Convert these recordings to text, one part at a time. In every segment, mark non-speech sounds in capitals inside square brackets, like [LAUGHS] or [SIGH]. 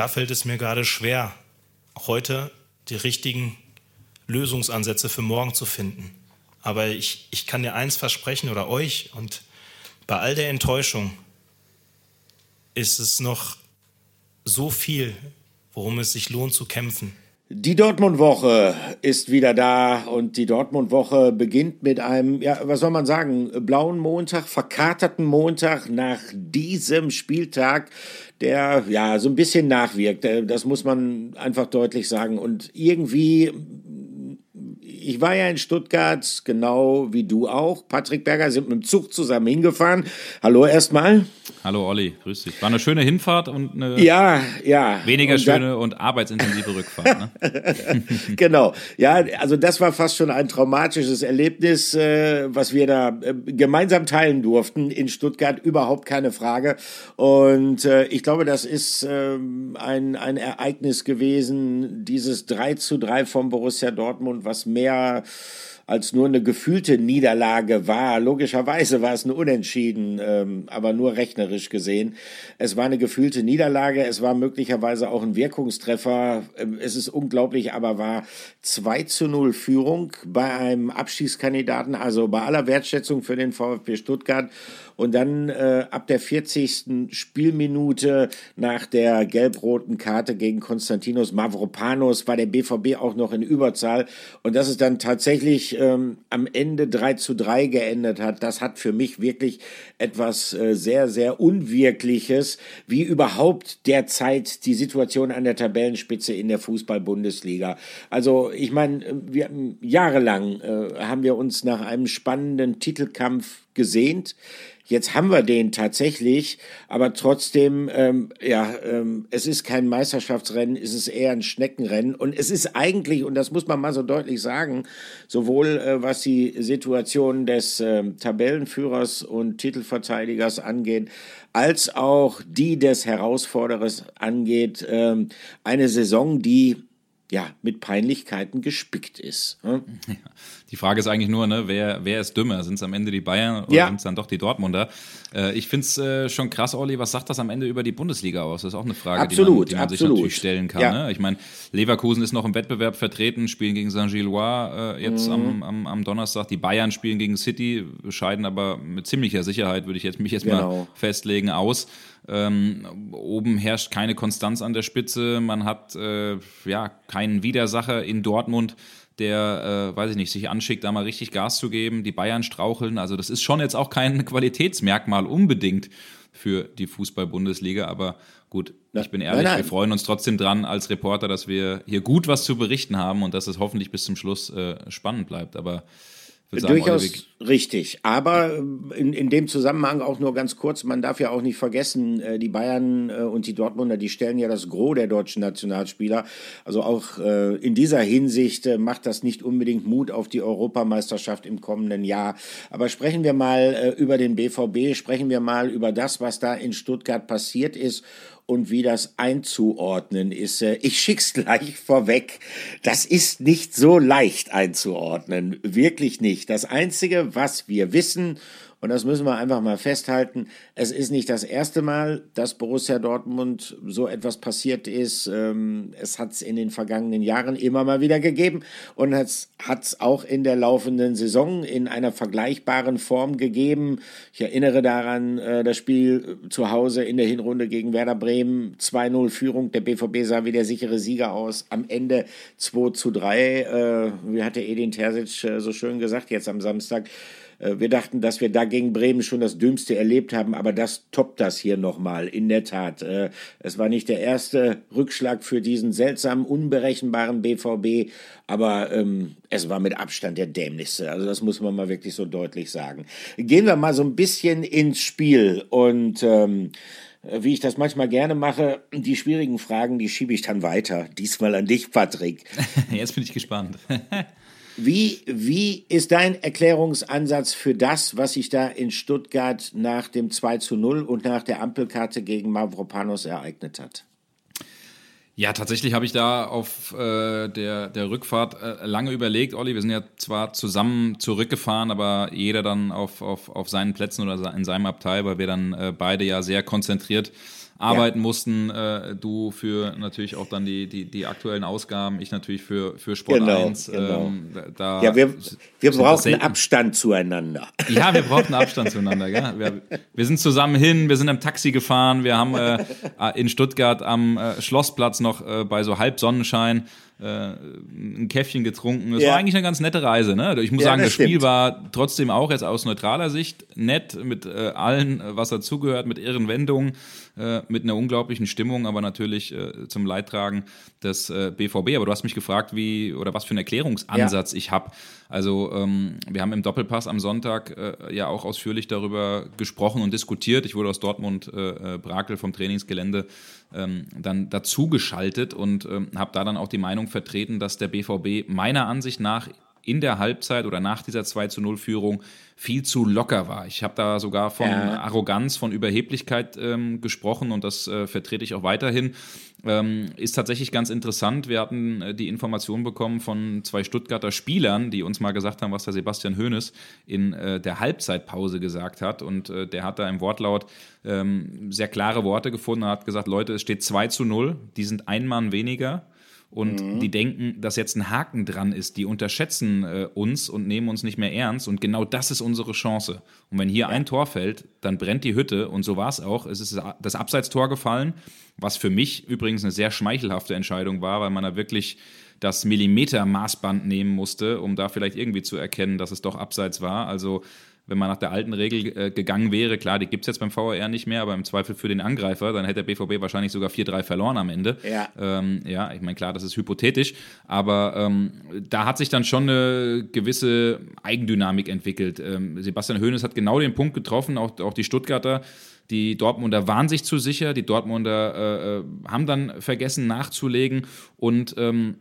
da fällt es mir gerade schwer, heute die richtigen Lösungsansätze für morgen zu finden. Aber ich, ich kann dir eins versprechen oder euch und bei all der Enttäuschung ist es noch so viel, worum es sich lohnt zu kämpfen. Die Dortmund-Woche ist wieder da und die Dortmund-Woche beginnt mit einem, ja, was soll man sagen, blauen Montag, verkaterten Montag nach diesem Spieltag, der ja so ein bisschen nachwirkt. Das muss man einfach deutlich sagen. Und irgendwie ich war ja in Stuttgart, genau wie du auch. Patrick Berger sind mit dem Zug zusammen hingefahren. Hallo erstmal. Hallo Olli, grüß dich. War eine schöne Hinfahrt und eine ja, ja. weniger und schöne und arbeitsintensive Rückfahrt. Ne? [LAUGHS] genau. Ja, also das war fast schon ein traumatisches Erlebnis, äh, was wir da äh, gemeinsam teilen durften in Stuttgart. Überhaupt keine Frage. Und äh, ich glaube, das ist ähm, ein, ein Ereignis gewesen, dieses 3 zu 3 vom Borussia Dortmund, was mehr als nur eine gefühlte Niederlage war. Logischerweise war es ein Unentschieden, ähm, aber nur rechnerisch gesehen. Es war eine gefühlte Niederlage, es war möglicherweise auch ein Wirkungstreffer. Ähm, es ist unglaublich, aber war 2 zu 0 Führung bei einem Abschießkandidaten, also bei aller Wertschätzung für den VfB Stuttgart. Und dann äh, ab der 40. Spielminute nach der gelb-roten Karte gegen Konstantinos Mavropanos war der BVB auch noch in Überzahl. Und dass es dann tatsächlich ähm, am Ende 3 zu 3 geendet hat, das hat für mich wirklich etwas äh, sehr, sehr Unwirkliches, wie überhaupt derzeit die Situation an der Tabellenspitze in der Fußball-Bundesliga. Also ich meine, wir jahrelang äh, haben wir uns nach einem spannenden Titelkampf gesehnt. Jetzt haben wir den tatsächlich, aber trotzdem, ähm, ja, ähm, es ist kein Meisterschaftsrennen, es ist eher ein Schneckenrennen und es ist eigentlich, und das muss man mal so deutlich sagen, sowohl äh, was die Situation des äh, Tabellenführers und Titelverteidigers angeht, als auch die des Herausforderers angeht, äh, eine Saison, die ja, mit Peinlichkeiten gespickt ist. [LAUGHS] Hm? Die Frage ist eigentlich nur, ne, wer, wer ist dümmer? Sind es am Ende die Bayern oder ja. sind es dann doch die Dortmunder? Äh, ich finde es äh, schon krass, Olli, was sagt das am Ende über die Bundesliga aus? Das ist auch eine Frage, absolut, die man, die man sich natürlich stellen kann. Ja. Ne? Ich meine, Leverkusen ist noch im Wettbewerb vertreten, spielen gegen Saint-Gillois äh, jetzt mhm. am, am, am, Donnerstag. Die Bayern spielen gegen City, scheiden aber mit ziemlicher Sicherheit, würde ich jetzt, mich jetzt genau. mal festlegen, aus. Ähm, oben herrscht keine Konstanz an der Spitze. Man hat äh, ja keinen Widersacher in Dortmund, der, äh, weiß ich nicht, sich anschickt, da mal richtig Gas zu geben. Die Bayern straucheln. Also das ist schon jetzt auch kein [LAUGHS] Qualitätsmerkmal unbedingt für die Fußball-Bundesliga. Aber gut, ich bin ehrlich, nein, nein. wir freuen uns trotzdem dran als Reporter, dass wir hier gut was zu berichten haben und dass es hoffentlich bis zum Schluss äh, spannend bleibt. Aber Sagen, Durchaus richtig. Aber in, in dem Zusammenhang auch nur ganz kurz, man darf ja auch nicht vergessen, äh, die Bayern äh, und die Dortmunder, die stellen ja das Gros der deutschen Nationalspieler. Also auch äh, in dieser Hinsicht macht das nicht unbedingt Mut auf die Europameisterschaft im kommenden Jahr. Aber sprechen wir mal über den BVB, sprechen wir mal über das, was da in Stuttgart passiert ist und wie das einzuordnen ist. Äh, ich schick's gleich vorweg. Das ist nicht so leicht einzuordnen. Wirklich nicht. Das einzige, was wir wissen und das müssen wir einfach mal festhalten. Es ist nicht das erste Mal, dass Borussia Dortmund so etwas passiert ist. Ähm, es hat es in den vergangenen Jahren immer mal wieder gegeben und es hat es auch in der laufenden Saison in einer vergleichbaren Form gegeben. Ich erinnere daran, äh, das Spiel zu Hause in der Hinrunde gegen Werder Bremen, 2-0 Führung. Der BVB sah wie der sichere Sieger aus. Am Ende 2 zu 3. Äh, wie hatte Edin Terzic äh, so schön gesagt jetzt am Samstag? Äh, wir dachten, dass wir da gegen Bremen schon das Dümmste erlebt haben, aber das toppt das hier nochmal. In der Tat. Äh, es war nicht der erste Rückschlag für diesen seltsamen, unberechenbaren BVB, aber ähm, es war mit Abstand der dämlichste. Also das muss man mal wirklich so deutlich sagen. Gehen wir mal so ein bisschen ins Spiel und ähm, wie ich das manchmal gerne mache, die schwierigen Fragen, die schiebe ich dann weiter. Diesmal an dich, Patrick. [LAUGHS] Jetzt bin ich gespannt. [LAUGHS] Wie, wie ist dein Erklärungsansatz für das, was sich da in Stuttgart nach dem 2 zu 0 und nach der Ampelkarte gegen Mavropanos ereignet hat? Ja, tatsächlich habe ich da auf äh, der, der Rückfahrt äh, lange überlegt, Olli. Wir sind ja zwar zusammen zurückgefahren, aber jeder dann auf, auf, auf seinen Plätzen oder in seinem Abteil, weil wir dann äh, beide ja sehr konzentriert arbeiten ja. mussten. Äh, du für natürlich auch dann die, die, die aktuellen Ausgaben, ich natürlich für, für Sport genau, 1. Genau. Ähm, da ja, wir, [LAUGHS] wir brauchen Abstand zueinander. Ja, wir brauchen Abstand zueinander. Gell? Wir, wir sind zusammen hin, wir sind im Taxi gefahren, wir haben äh, in Stuttgart am äh, Schlossplatz noch äh, bei so Halbsonnenschein äh, ein Käffchen getrunken. Es ja. war eigentlich eine ganz nette Reise. Ne? Ich muss ja, sagen, das, das Spiel war trotzdem auch jetzt aus neutraler Sicht nett, mit äh, allen, was dazugehört, mit irren Wendungen, äh, mit einer unglaublichen Stimmung, aber natürlich äh, zum Leidtragen des äh, BVB. Aber du hast mich gefragt, wie oder was für einen Erklärungsansatz ja. ich habe. Also ähm, wir haben im Doppelpass am Sonntag äh, ja auch ausführlich darüber gesprochen und diskutiert. Ich wurde aus Dortmund äh, Brakel vom Trainingsgelände ähm, dann dazugeschaltet und ähm, habe da dann auch die Meinung vertreten, dass der BVB meiner Ansicht nach in der Halbzeit oder nach dieser 2 zu 0 Führung viel zu locker war. Ich habe da sogar von ja. Arroganz, von Überheblichkeit ähm, gesprochen und das äh, vertrete ich auch weiterhin. Ähm, ist tatsächlich ganz interessant. Wir hatten äh, die Information bekommen von zwei Stuttgarter Spielern, die uns mal gesagt haben, was der Sebastian Hoeneß in äh, der Halbzeitpause gesagt hat. Und äh, der hat da im Wortlaut ähm, sehr klare Worte gefunden und hat gesagt, Leute, es steht 2 zu 0, die sind ein Mann weniger und mhm. die denken, dass jetzt ein Haken dran ist. Die unterschätzen äh, uns und nehmen uns nicht mehr ernst. Und genau das ist unsere Chance. Und wenn hier ja. ein Tor fällt, dann brennt die Hütte. Und so war es auch. Es ist das Abseitstor gefallen, was für mich übrigens eine sehr schmeichelhafte Entscheidung war, weil man da wirklich das Millimeter-Maßband nehmen musste, um da vielleicht irgendwie zu erkennen, dass es doch abseits war. Also wenn man nach der alten Regel äh, gegangen wäre, klar, die gibt es jetzt beim VAR nicht mehr, aber im Zweifel für den Angreifer, dann hätte der BVB wahrscheinlich sogar 4-3 verloren am Ende. Ja, ähm, ja ich meine, klar, das ist hypothetisch, aber ähm, da hat sich dann schon eine gewisse Eigendynamik entwickelt. Ähm, Sebastian Hoeneß hat genau den Punkt getroffen, auch, auch die Stuttgarter, die Dortmunder waren sich zu sicher, die Dortmunder äh, äh haben dann vergessen nachzulegen und ähm,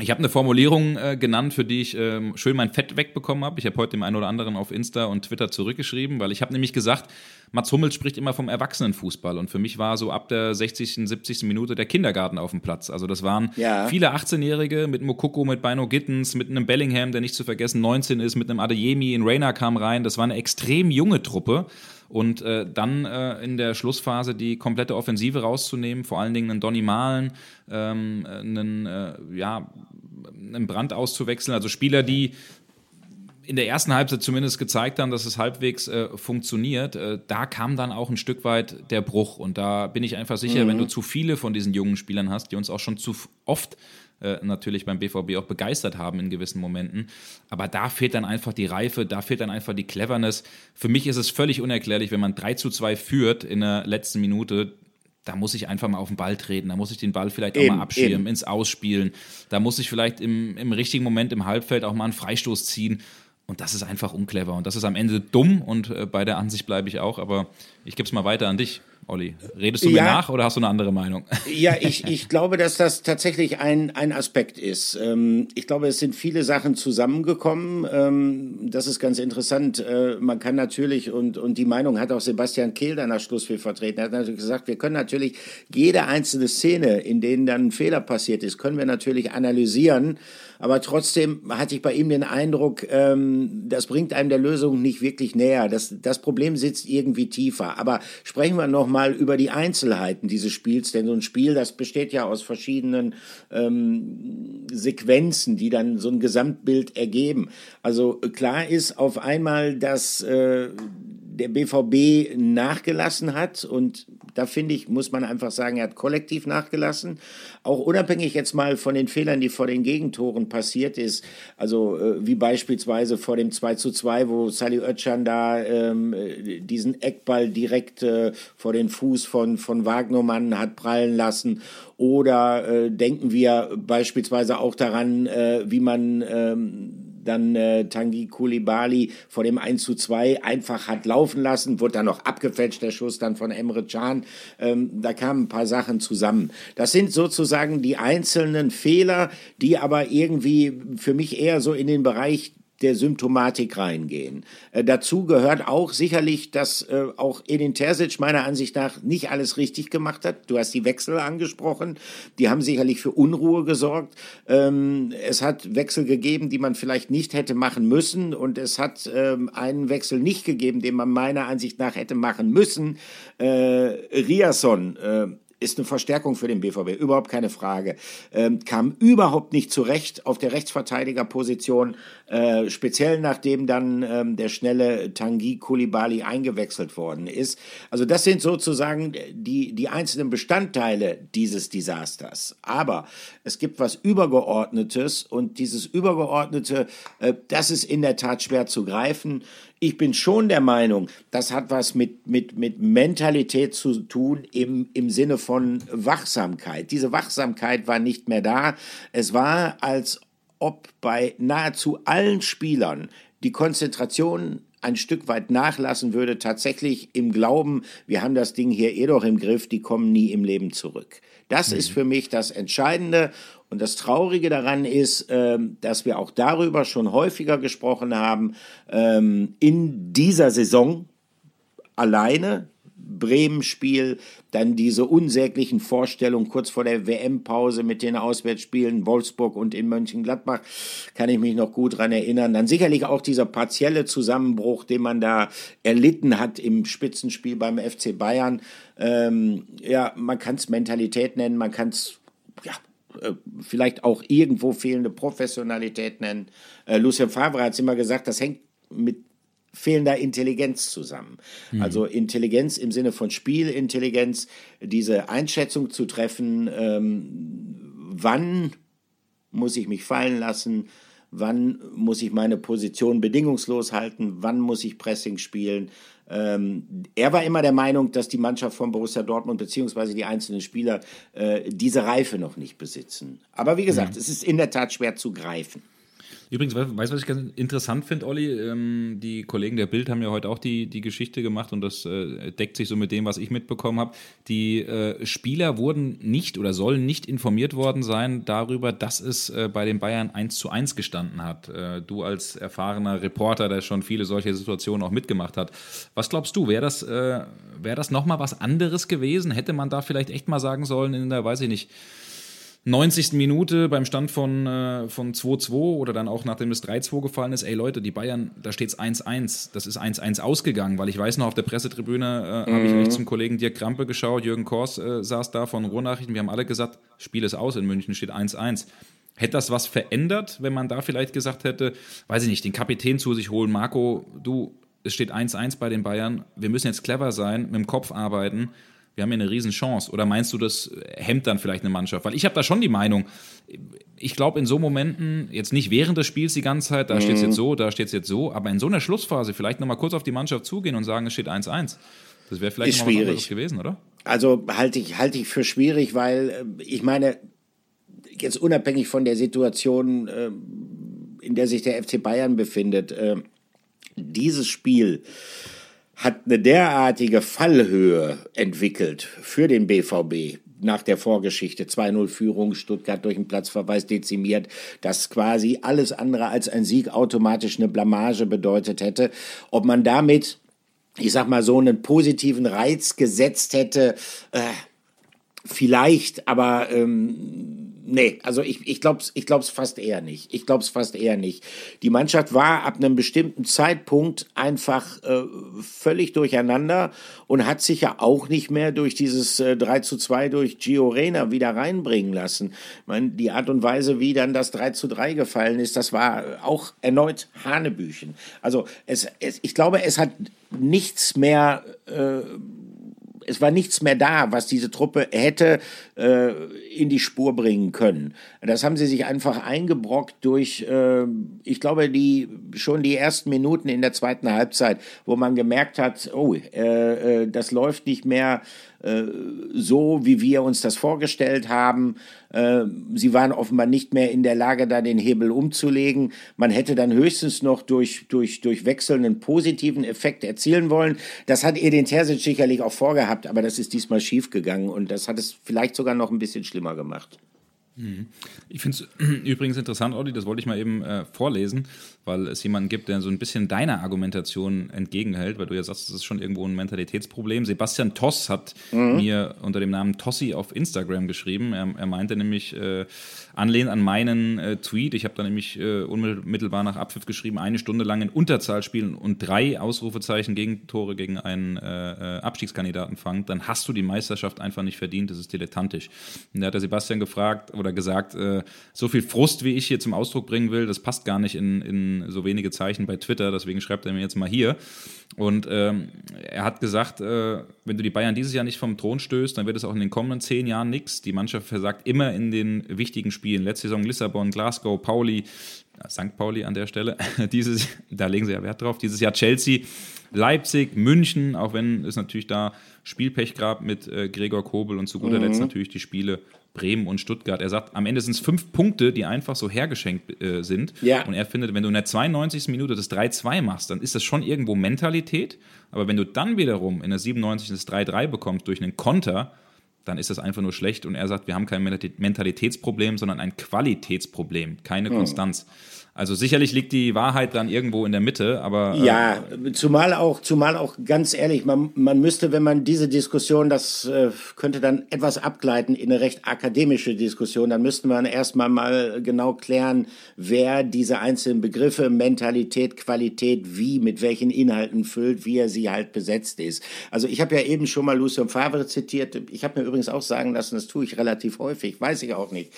ich habe eine Formulierung äh, genannt, für die ich ähm, schön mein Fett wegbekommen habe. Ich habe heute dem einen oder anderen auf Insta und Twitter zurückgeschrieben, weil ich habe nämlich gesagt, Mats Hummels spricht immer vom Erwachsenenfußball und für mich war so ab der 60., 70. Minute der Kindergarten auf dem Platz. Also das waren ja. viele 18-Jährige mit Mokoko, mit Bino Gittens, mit einem Bellingham, der nicht zu vergessen 19 ist, mit einem Adeyemi, in Reina kam rein. Das war eine extrem junge Truppe und äh, dann äh, in der Schlussphase die komplette Offensive rauszunehmen, vor allen Dingen einen Donny Malen, ähm, einen, äh, ja, einen Brand auszuwechseln, also Spieler, die in der ersten Halbzeit zumindest gezeigt haben, dass es halbwegs äh, funktioniert, äh, da kam dann auch ein Stück weit der Bruch. Und da bin ich einfach sicher, mhm. wenn du zu viele von diesen jungen Spielern hast, die uns auch schon zu oft äh, natürlich beim BVB auch begeistert haben in gewissen Momenten. Aber da fehlt dann einfach die Reife, da fehlt dann einfach die Cleverness. Für mich ist es völlig unerklärlich, wenn man 3 zu 2 führt in der letzten Minute, da muss ich einfach mal auf den Ball treten, da muss ich den Ball vielleicht eben, auch mal abschirmen, eben. ins Ausspielen, da muss ich vielleicht im, im richtigen Moment im Halbfeld auch mal einen Freistoß ziehen. Und das ist einfach unclever und das ist am Ende dumm und äh, bei der Ansicht bleibe ich auch, aber ich gebe es mal weiter an dich. Olli. Redest du ja, mir nach oder hast du eine andere Meinung? [LAUGHS] Ja, ich, [LAUGHS] ich glaube, dass das tatsächlich ein, ein Aspekt ist. Ähm, ich glaube, es sind viele Sachen zusammengekommen. Ähm, das ist ganz interessant. Äh, man kann natürlich, und, und die Meinung hat auch Sebastian Kehl dann nach Schlussspiel vertreten, er hat natürlich gesagt, wir können natürlich jede einzelne Szene, in denen dann ein Fehler passiert ist, können wir natürlich analysieren. Aber trotzdem hatte ich bei ihm den Eindruck, ähm, das bringt einem der Lösung nicht wirklich näher. Das, das Problem sitzt irgendwie tiefer. Aber sprechen wir noch mal über die Einzelheiten dieses Spiels, denn so ein Spiel, das besteht ja aus verschiedenen ähm, Sequenzen, die dann so ein Gesamtbild ergeben. Also klar ist auf einmal, dass äh, der BVB nachgelassen hat und da finde ich, muss man einfach sagen, er hat kollektiv nachgelassen. Auch unabhängig jetzt mal von den Fehlern, die vor den Gegentoren passiert ist, also äh, wie beispielsweise vor dem 2 zu 2, wo Sali Özcan da ähm, diesen Eckball direkt äh, vor den Fuß von, von Wagnermann hat prallen lassen. Oder äh, denken wir beispielsweise auch daran, äh, wie man ähm, dann äh, Tangi Kulibali vor dem 1 zu 2 einfach hat laufen lassen, wurde dann noch abgefälscht, der Schuss dann von Emre Can. Ähm, da kamen ein paar Sachen zusammen. Das sind sozusagen die einzelnen Fehler, die aber irgendwie für mich eher so in den Bereich der Symptomatik reingehen. Äh, dazu gehört auch sicherlich, dass äh, auch Edin Terzic meiner Ansicht nach nicht alles richtig gemacht hat. Du hast die Wechsel angesprochen, die haben sicherlich für Unruhe gesorgt. Ähm, es hat Wechsel gegeben, die man vielleicht nicht hätte machen müssen und es hat ähm, einen Wechsel nicht gegeben, den man meiner Ansicht nach hätte machen müssen. Äh, Riasson äh, ist eine Verstärkung für den BVB, überhaupt keine Frage. Ähm, kam überhaupt nicht zurecht auf der Rechtsverteidigerposition, äh, speziell nachdem dann ähm, der schnelle Tanguy Koulibaly eingewechselt worden ist. Also das sind sozusagen die, die einzelnen Bestandteile dieses Desasters. Aber es gibt was Übergeordnetes und dieses Übergeordnete, äh, das ist in der Tat schwer zu greifen ich bin schon der Meinung, das hat was mit, mit, mit Mentalität zu tun im, im Sinne von Wachsamkeit. Diese Wachsamkeit war nicht mehr da. Es war, als ob bei nahezu allen Spielern die Konzentration ein Stück weit nachlassen würde, tatsächlich im Glauben, wir haben das Ding hier eh doch im Griff, die kommen nie im Leben zurück. Das mhm. ist für mich das Entscheidende. Und das Traurige daran ist, ähm, dass wir auch darüber schon häufiger gesprochen haben, ähm, in dieser Saison alleine, Bremen-Spiel, dann diese unsäglichen Vorstellungen kurz vor der WM-Pause mit den Auswärtsspielen Wolfsburg und in Mönchengladbach, kann ich mich noch gut dran erinnern. Dann sicherlich auch dieser partielle Zusammenbruch, den man da erlitten hat im Spitzenspiel beim FC Bayern. Ähm, ja, man kann es Mentalität nennen, man kann es ja, äh, vielleicht auch irgendwo fehlende Professionalität nennen. Äh, Lucien Favre hat es immer gesagt, das hängt mit fehlender Intelligenz zusammen. Mhm. Also Intelligenz im Sinne von Spielintelligenz, diese Einschätzung zu treffen, ähm, wann muss ich mich fallen lassen, wann muss ich meine Position bedingungslos halten, wann muss ich Pressing spielen. Ähm, er war immer der Meinung, dass die Mannschaft von Borussia Dortmund beziehungsweise die einzelnen Spieler äh, diese Reife noch nicht besitzen. Aber wie gesagt, mhm. es ist in der Tat schwer zu greifen. Übrigens, weißt du, was ich ganz interessant finde, Olli? Ähm, die Kollegen der Bild haben ja heute auch die, die Geschichte gemacht und das äh, deckt sich so mit dem, was ich mitbekommen habe. Die äh, Spieler wurden nicht oder sollen nicht informiert worden sein darüber, dass es äh, bei den Bayern 1 zu 1 gestanden hat. Äh, du als erfahrener Reporter, der schon viele solche Situationen auch mitgemacht hat. Was glaubst du, wäre das, äh, wär das nochmal was anderes gewesen? Hätte man da vielleicht echt mal sagen sollen in der, weiß ich nicht, 90. Minute beim Stand von, äh, von 2-2 oder dann auch nachdem es 3-2 gefallen ist, ey Leute, die Bayern, da steht es 1-1. Das ist 1-1 ausgegangen, weil ich weiß noch, auf der Pressetribüne äh, mhm. habe ich rechts zum Kollegen Dirk Krampe geschaut, Jürgen Kors äh, saß da von Ruhrnachrichten, wir haben alle gesagt, Spiel ist aus in München, steht 1-1. Hätte das was verändert, wenn man da vielleicht gesagt hätte, weiß ich nicht, den Kapitän zu sich holen, Marco, du, es steht 1-1 bei den Bayern, wir müssen jetzt clever sein, mit dem Kopf arbeiten wir haben hier eine Riesenchance. Oder meinst du, das hemmt dann vielleicht eine Mannschaft? Weil ich habe da schon die Meinung, ich glaube in so Momenten, jetzt nicht während des Spiels die ganze Zeit, da mhm. steht es jetzt so, da steht es jetzt so, aber in so einer Schlussphase vielleicht nochmal kurz auf die Mannschaft zugehen und sagen, es steht 1-1. Das wäre vielleicht noch mal was gewesen, oder? Also halte ich, halte ich für schwierig, weil äh, ich meine, jetzt unabhängig von der Situation, äh, in der sich der FC Bayern befindet, äh, dieses Spiel hat eine derartige Fallhöhe entwickelt für den BVB nach der Vorgeschichte 2-0 Führung, Stuttgart durch einen Platzverweis dezimiert, dass quasi alles andere als ein Sieg automatisch eine Blamage bedeutet hätte. Ob man damit, ich sag mal, so einen positiven Reiz gesetzt hätte, äh, vielleicht, aber ähm, nee, also ich, ich glaube es ich glaub's fast eher nicht. Ich glaube es fast eher nicht. Die Mannschaft war ab einem bestimmten Zeitpunkt einfach äh, völlig durcheinander und hat sich ja auch nicht mehr durch dieses äh, 3 zu 2 durch Gio Reyna wieder reinbringen lassen. Ich meine, die Art und Weise, wie dann das 3 zu 3 gefallen ist, das war auch erneut Hanebüchen. Also es, es, ich glaube, es hat nichts mehr äh, es war nichts mehr da, was diese Truppe hätte äh, in die Spur bringen können. Das haben sie sich einfach eingebrockt durch, äh, ich glaube, die schon die ersten Minuten in der zweiten Halbzeit, wo man gemerkt hat, oh, äh, äh das läuft nicht mehr äh, so, wie wir uns das vorgestellt haben. Äh, sie waren offenbar nicht mehr in der Lage, da den Hebel umzulegen. Man hätte dann höchstens noch durch, durch, durch Wechsel einen positiven Effekt erzielen wollen. Das hat Edin Terzic sicherlich auch vorgehabt, aber das ist diesmal schiefgegangen und das hat es vielleicht sogar noch ein bisschen schlimmer gemacht. Mhm. Ich finde es [CLEARS THROAT] übrigens interessant, Olli, das wollte ich mal eben äh, vorlesen, weil es jemanden gibt, der so ein bisschen deiner Argumentation entgegenhält, weil du ja sagst, das ist schon irgendwo ein Mentalitätsproblem. Sebastian Toss hat mhm. mir unter dem Namen Tossi auf Instagram geschrieben. Er, er meinte nämlich, äh, anlehnt an meinen äh, Tweet, ich habe da nämlich äh, unmittelbar nach Abpfiff geschrieben, eine Stunde lang in Unterzahl spielen und drei Ausrufezeichen gegen Tore gegen einen äh, äh, Abstiegskandidaten fangen, dann hast du die Meisterschaft einfach nicht verdient, das ist dilettantisch. Und da hat der Sebastian gefragt oder gesagt, äh, so viel Frust, wie ich hier zum Ausdruck bringen will, das passt gar nicht in, in so wenige Zeichen bei Twitter, deswegen schreibt er mir jetzt mal hier. Und ähm, er hat gesagt, äh, wenn du die Bayern dieses Jahr nicht vom Thron stößt, dann wird es auch in den kommenden zehn Jahren nichts. Die Mannschaft versagt immer in den wichtigen Spielen. Letzte Saison Lissabon, Glasgow, Pauli, St. Pauli an der Stelle. [LAUGHS] Dieses, da legen sie ja Wert drauf. Dieses Jahr Chelsea, Leipzig, München, auch wenn es natürlich da Spielpech gab mit äh, Gregor Kobel und zu guter mhm. Letzt natürlich die Spiele Bremen und Stuttgart. Er sagt, am Ende sind es fünf Punkte, die einfach so hergeschenkt äh, sind. Ja. Und er findet, wenn du in der 92. Minute das 3-2 machst, dann ist das schon irgendwo Mentalität. Aber wenn du dann wiederum in der 97. das 3-3 bekommst durch einen Konter, dann ist das einfach nur schlecht. Und er sagt, wir haben kein Mentalitätsproblem, sondern ein Qualitätsproblem, keine hm. Konstanz. Also sicherlich liegt die Wahrheit dann irgendwo in der Mitte, aber. Äh ja, zumal auch, zumal auch ganz ehrlich, man, man müsste, wenn man diese Diskussion, das äh, könnte dann etwas abgleiten in eine recht akademische Diskussion, dann müsste man erstmal mal genau klären, wer diese einzelnen Begriffe, Mentalität, Qualität, wie, mit welchen Inhalten füllt, wie er sie halt besetzt ist. Also ich habe ja eben schon mal Lucien Favre zitiert. Ich habe mir übrigens auch sagen lassen, das tue ich relativ häufig, weiß ich auch nicht.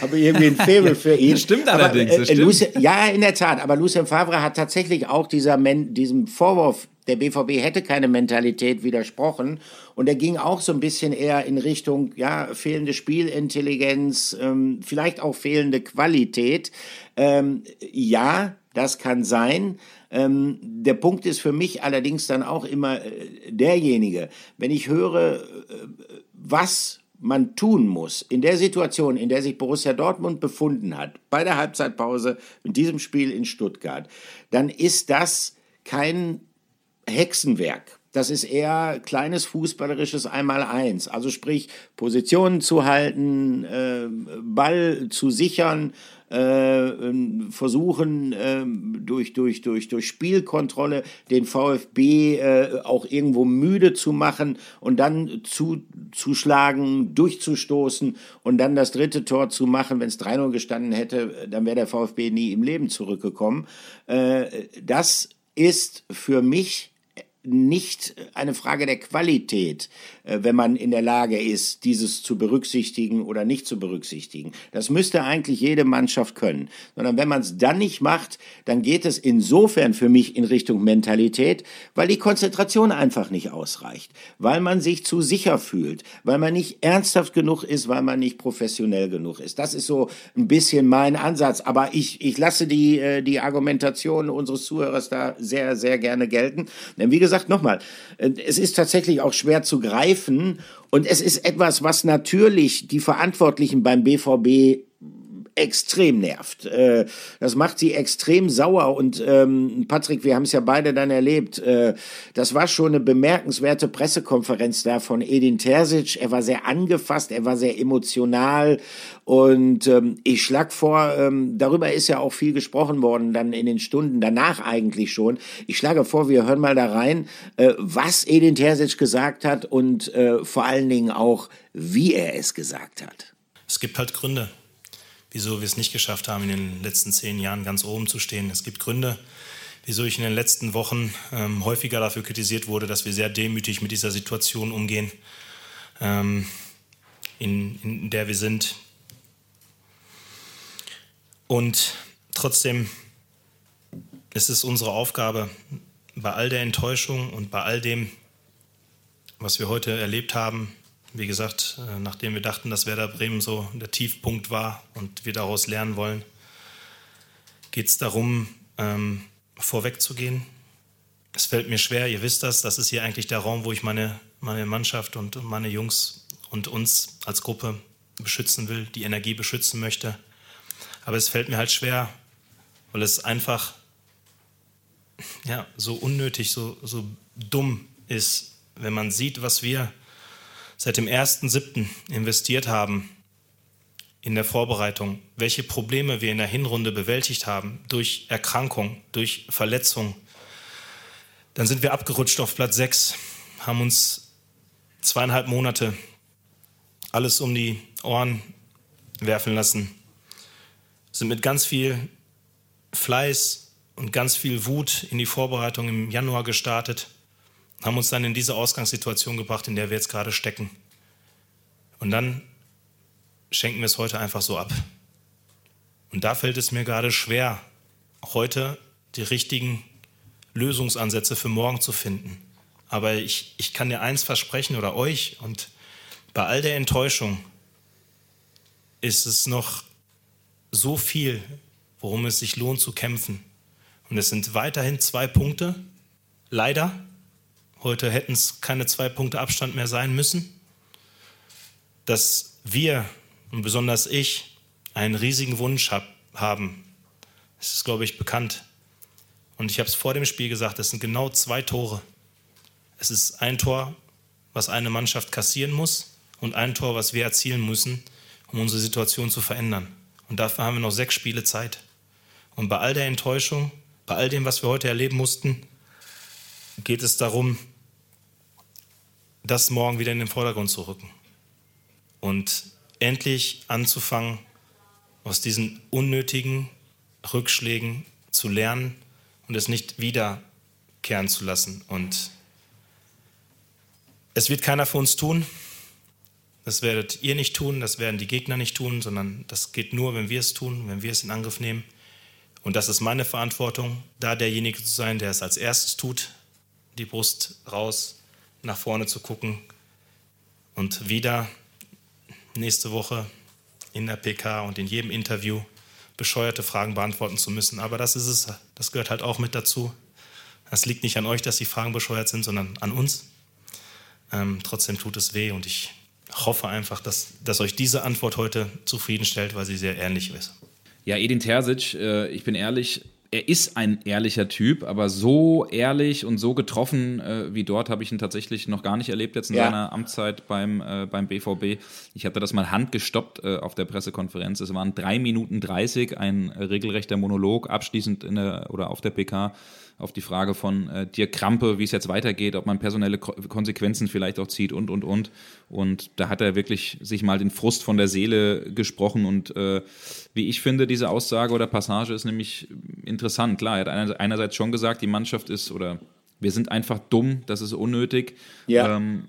Habe irgendwie ein Faible für ihn. Das [LAUGHS] stimmt allerdings. Aber, äh, das stimmt. Lucien, ja, in der Tat. Aber Lucien Favre hat tatsächlich auch Men diesem Vorwurf, der BVB hätte keine Mentalität widersprochen. Und er ging auch so ein bisschen eher in Richtung, ja, fehlende Spielintelligenz, ähm, vielleicht auch fehlende Qualität. Ähm, ja, das kann sein. Ähm, der Punkt ist für mich allerdings dann auch immer äh, derjenige, wenn ich höre, äh, was man tun muss, in der Situation, in der sich Borussia Dortmund befunden hat, bei der Halbzeitpause in diesem Spiel in Stuttgart, dann ist das kein Hexenwerk. Das ist eher kleines fußballerisches Einmaleins. Also sprich, Positionen zu halten, äh, Ball zu sichern, versuchen äh, durch, durch, durch, durch Spielkontrolle den VfB äh, auch irgendwo müde zu machen und dann zuzuschlagen, durchzustoßen und dann das dritte Tor zu machen. Wenn es 3-0 gestanden hätte, dann wäre der VfB nie im Leben zurückgekommen. Äh, das ist für mich nicht eine Frage der Qualität, äh, wenn man in der Lage ist, dieses zu berücksichtigen oder nicht zu berücksichtigen. Das müsste eigentlich jede Mannschaft können. Sondern wenn man es dann nicht macht, dann geht es insofern für mich in Richtung Mentalität, weil die Konzentration einfach nicht ausreicht, weil man sich zu sicher fühlt, weil man nicht ernsthaft genug ist, weil man nicht professionell genug ist. Das ist so ein bisschen mein Ansatz. Aber ich, ich lasse die, äh, die Argumentation unseres Zuhörers da sehr, sehr gerne gelten. Denn wie gesagt, nochmal, äh, es ist tatsächlich auch schwer zu greifen und es ist etwas, was natürlich die Verantwortlichen beim BVB extrem nervt. Äh, das macht sie extrem sauer und ähm, Patrick, wir haben es ja beide dann erlebt. Äh, das war schon eine bemerkenswerte Pressekonferenz da von Edin Terzic. Er war sehr angefasst, er war sehr emotional und ähm, ich schlag vor, ähm, darüber ist ja auch viel gesprochen worden dann in den Stunden danach eigentlich schon. Ich schlage vor, wir hören mal da rein, äh, was Edin Terzic gesagt hat und vor allen Dingen auch, wie er es gesagt hat. Es gibt halt Gründe wieso wir es nicht geschafft haben, in den letzten zehn Jahren ganz oben zu stehen. Es gibt Gründe, wieso ich in den letzten Wochen ähm, häufiger dafür kritisiert wurde, dass wir sehr demütig mit dieser Situation umgehen, ähm, in, in der wir sind. Und trotzdem ist es unsere Aufgabe, bei all der Enttäuschung und bei all dem, was wir heute erlebt haben, wie gesagt, äh, nachdem wir dachten, dass Werder Bremen so der Tiefpunkt war und wir daraus lernen wollen, geht es darum, ähm, vorwegzugehen. Es fällt mir schwer, ihr wisst das, das ist hier eigentlich der Raum, wo ich meine, meine Mannschaft und meine Jungs und uns als Gruppe beschützen will, die Energie beschützen möchte. Aber es fällt mir halt schwer, weil es einfach ja, so unnötig, so, so dumm ist, wenn man sieht, was wir seit dem 1.7. investiert haben in der Vorbereitung, welche Probleme wir in der Hinrunde bewältigt haben, durch Erkrankung, durch Verletzung, dann sind wir abgerutscht auf Platz 6, haben uns zweieinhalb Monate alles um die Ohren werfen lassen, sind mit ganz viel Fleiß und ganz viel Wut in die Vorbereitung im Januar gestartet, haben uns dann in diese Ausgangssituation gebracht, in der wir jetzt gerade stecken. Und dann schenken wir es heute einfach so ab. Und da fällt es mir gerade schwer, heute die richtigen Lösungsansätze für morgen zu finden. Aber ich, ich kann dir eins versprechen oder euch und bei all der Enttäuschung ist es noch so viel, worum es sich lohnt zu kämpfen. Und es sind weiterhin zwei Punkte. Leider. Heute hätten es keine zwei Punkte Abstand mehr sein müssen. Dass wir und besonders ich einen riesigen Wunsch hab, haben. Das ist, glaube ich, bekannt. Und ich habe es vor dem Spiel gesagt, es sind genau zwei Tore. Es ist ein Tor, was eine Mannschaft kassieren muss und ein Tor, was wir erzielen müssen, um unsere Situation zu verändern. Und dafür haben wir noch sechs Spiele Zeit. Und bei all der Enttäuschung, bei all dem, was wir heute erleben mussten, geht es darum, das morgen wieder in den Vordergrund zu rücken. Und endlich anzufangen, aus diesen unnötigen Rückschlägen zu lernen und es nicht wiederkehren zu lassen. Und es wird keiner für uns tun. Das werdet ihr nicht tun, das werden die Gegner nicht tun, sondern das geht nur, wenn wir es tun, wenn wir es in Angriff nehmen. Und das ist meine Verantwortung, da derjenige zu sein, der es als erstes tut, die Brust raus, nach vorne zu gucken und wieder nächste Woche in der PK und in jedem Interview bescheuerte Fragen beantworten zu müssen. Aber das ist es, das gehört halt auch mit dazu. Es liegt nicht an euch, dass die Fragen bescheuert sind, sondern an uns. Ähm, trotzdem tut es weh und ich hoffe einfach, dass, dass euch diese Antwort heute zufriedenstellt, weil sie sehr ehrlich ist. Ja, Edin Terzic, äh, ich bin ehrlich, er ist ein ehrlicher Typ, aber so ehrlich und so getroffen äh, wie dort habe ich ihn tatsächlich noch gar nicht erlebt jetzt in ja. seiner Amtszeit beim, äh, beim BVB. Ich hatte das mal handgestoppt äh, auf der Pressekonferenz. Es waren drei Minuten dreißig, ein regelrechter Monolog, abschließend in der oder auf der PK auf die Frage von äh, Dirk Krampe, wie es jetzt weitergeht, ob man personelle Ko Konsequenzen vielleicht auch zieht und, und, und. Und da hat er wirklich sich mal den Frust von der Seele gesprochen. Und äh, wie ich finde, diese Aussage oder Passage ist nämlich interessant. Klar, er hat einerseits schon gesagt, die Mannschaft ist oder wir sind einfach dumm, das ist unnötig. Ja. Ähm,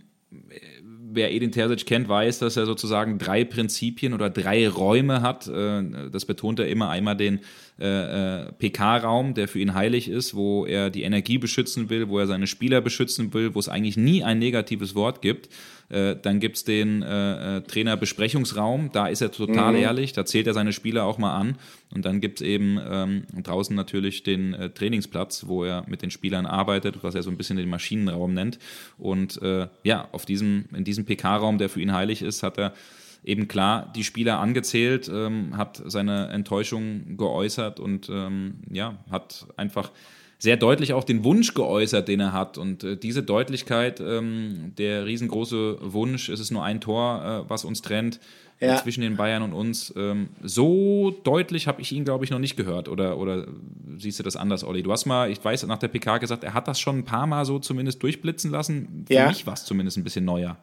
wer Edin Terzic kennt, weiß, dass er sozusagen drei Prinzipien oder drei Räume hat. Äh, das betont er immer. Einmal den äh, äh PK-Raum, der für ihn heilig ist, wo er die Energie beschützen will, wo er seine Spieler beschützen will, wo es eigentlich nie ein negatives Wort gibt. Äh, dann gibt es den äh, äh, Trainerbesprechungsraum, da ist er total mhm. ehrlich, da zählt er seine Spieler auch mal an. Und dann gibt es eben ähm, draußen natürlich den äh, Trainingsplatz, wo er mit den Spielern arbeitet, was er so ein bisschen den Maschinenraum nennt. Und äh, ja, auf diesem, in diesem PK-Raum, der für ihn heilig ist, hat er eben klar die Spieler angezählt, ähm, hat seine Enttäuschung geäußert und ähm, ja, hat einfach sehr deutlich auch den Wunsch geäußert, den er hat. Und äh, diese Deutlichkeit, ähm, der riesengroße Wunsch, es ist nur ein Tor, äh, was uns trennt ja. zwischen den Bayern und uns. Ähm, so deutlich habe ich ihn, glaube ich, noch nicht gehört. Oder, oder siehst du das anders, Olli? Du hast mal, ich weiß, nach der PK gesagt, er hat das schon ein paar Mal so zumindest durchblitzen lassen. Für ja. mich war es zumindest ein bisschen neuer.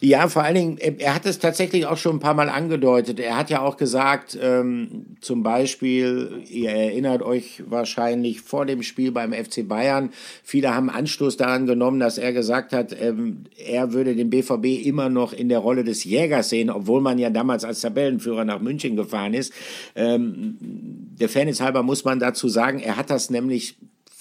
Ja, vor allen Dingen, er hat es tatsächlich auch schon ein paar Mal angedeutet. Er hat ja auch gesagt, ähm, zum Beispiel, ihr erinnert euch wahrscheinlich vor dem Spiel beim FC Bayern, viele haben Anstoß daran genommen, dass er gesagt hat, ähm, er würde den BVB immer noch in der Rolle des Jägers sehen, obwohl man ja damals als Tabellenführer nach München gefahren ist. Ähm, der Fairness halber muss man dazu sagen, er hat das nämlich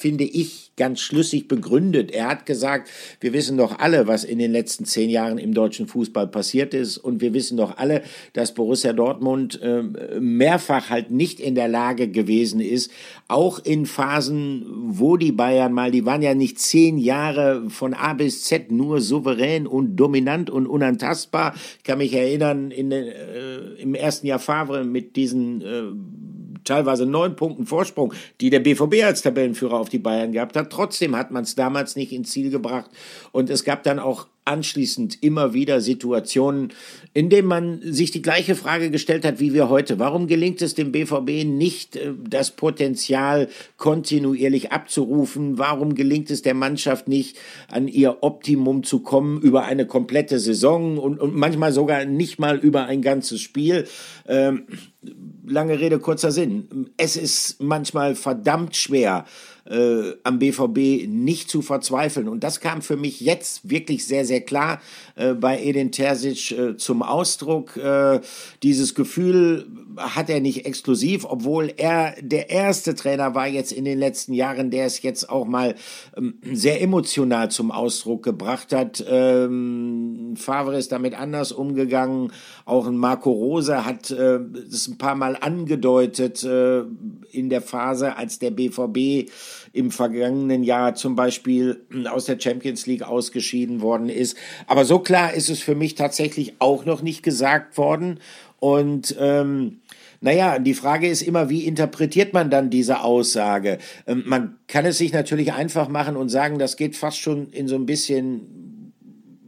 finde ich, ganz schlüssig begründet. Er hat gesagt, wir wissen doch alle, was in den letzten zehn Jahren im deutschen Fußball passiert ist. Und wir wissen doch alle, dass Borussia Dortmund äh, mehrfach halt nicht in der Lage gewesen ist, auch in Phasen, wo die Bayern mal, die waren ja nicht zehn Jahre von A bis Z nur souverän und dominant und unantastbar. Ich kann mich erinnern, in, äh, im ersten Jahr Favre mit diesen äh, teilweise neun Punkten Vorsprung, die der BVB als Tabellenführer auf die Bayern gehabt hat. Trotzdem hat man es damals nicht ins Ziel gebracht. Und es gab dann auch anschließend immer wieder Situationen, in denen man sich die gleiche Frage gestellt hat wie wir heute. Warum gelingt es dem BVB nicht, äh, das Potenzial kontinuierlich abzurufen? Warum gelingt es der Mannschaft nicht, an ihr Optimum zu kommen über eine komplette Saison und, und manchmal sogar nicht mal über ein ganzes Spiel? Ähm, lange Rede, kurzer Sinn. Es ist manchmal verdammt schwer, äh, am BVB nicht zu verzweifeln. Und das kam für mich jetzt wirklich sehr, sehr klar äh, bei Edin Terzic äh, zum Ausdruck. Äh, dieses Gefühl hat er nicht exklusiv, obwohl er der erste Trainer war jetzt in den letzten Jahren, der es jetzt auch mal ähm, sehr emotional zum Ausdruck gebracht hat. Ähm, Favre ist damit anders umgegangen. Auch ein Marco Rose hat äh, das ein paar Mal angedeutet äh, in der Phase, als der BVB im vergangenen Jahr zum Beispiel aus der Champions League ausgeschieden worden ist. Aber so klar ist es für mich tatsächlich auch noch nicht gesagt worden. Und ähm, naja, die Frage ist immer, wie interpretiert man dann diese Aussage? Ähm, man kann es sich natürlich einfach machen und sagen, das geht fast schon in so ein bisschen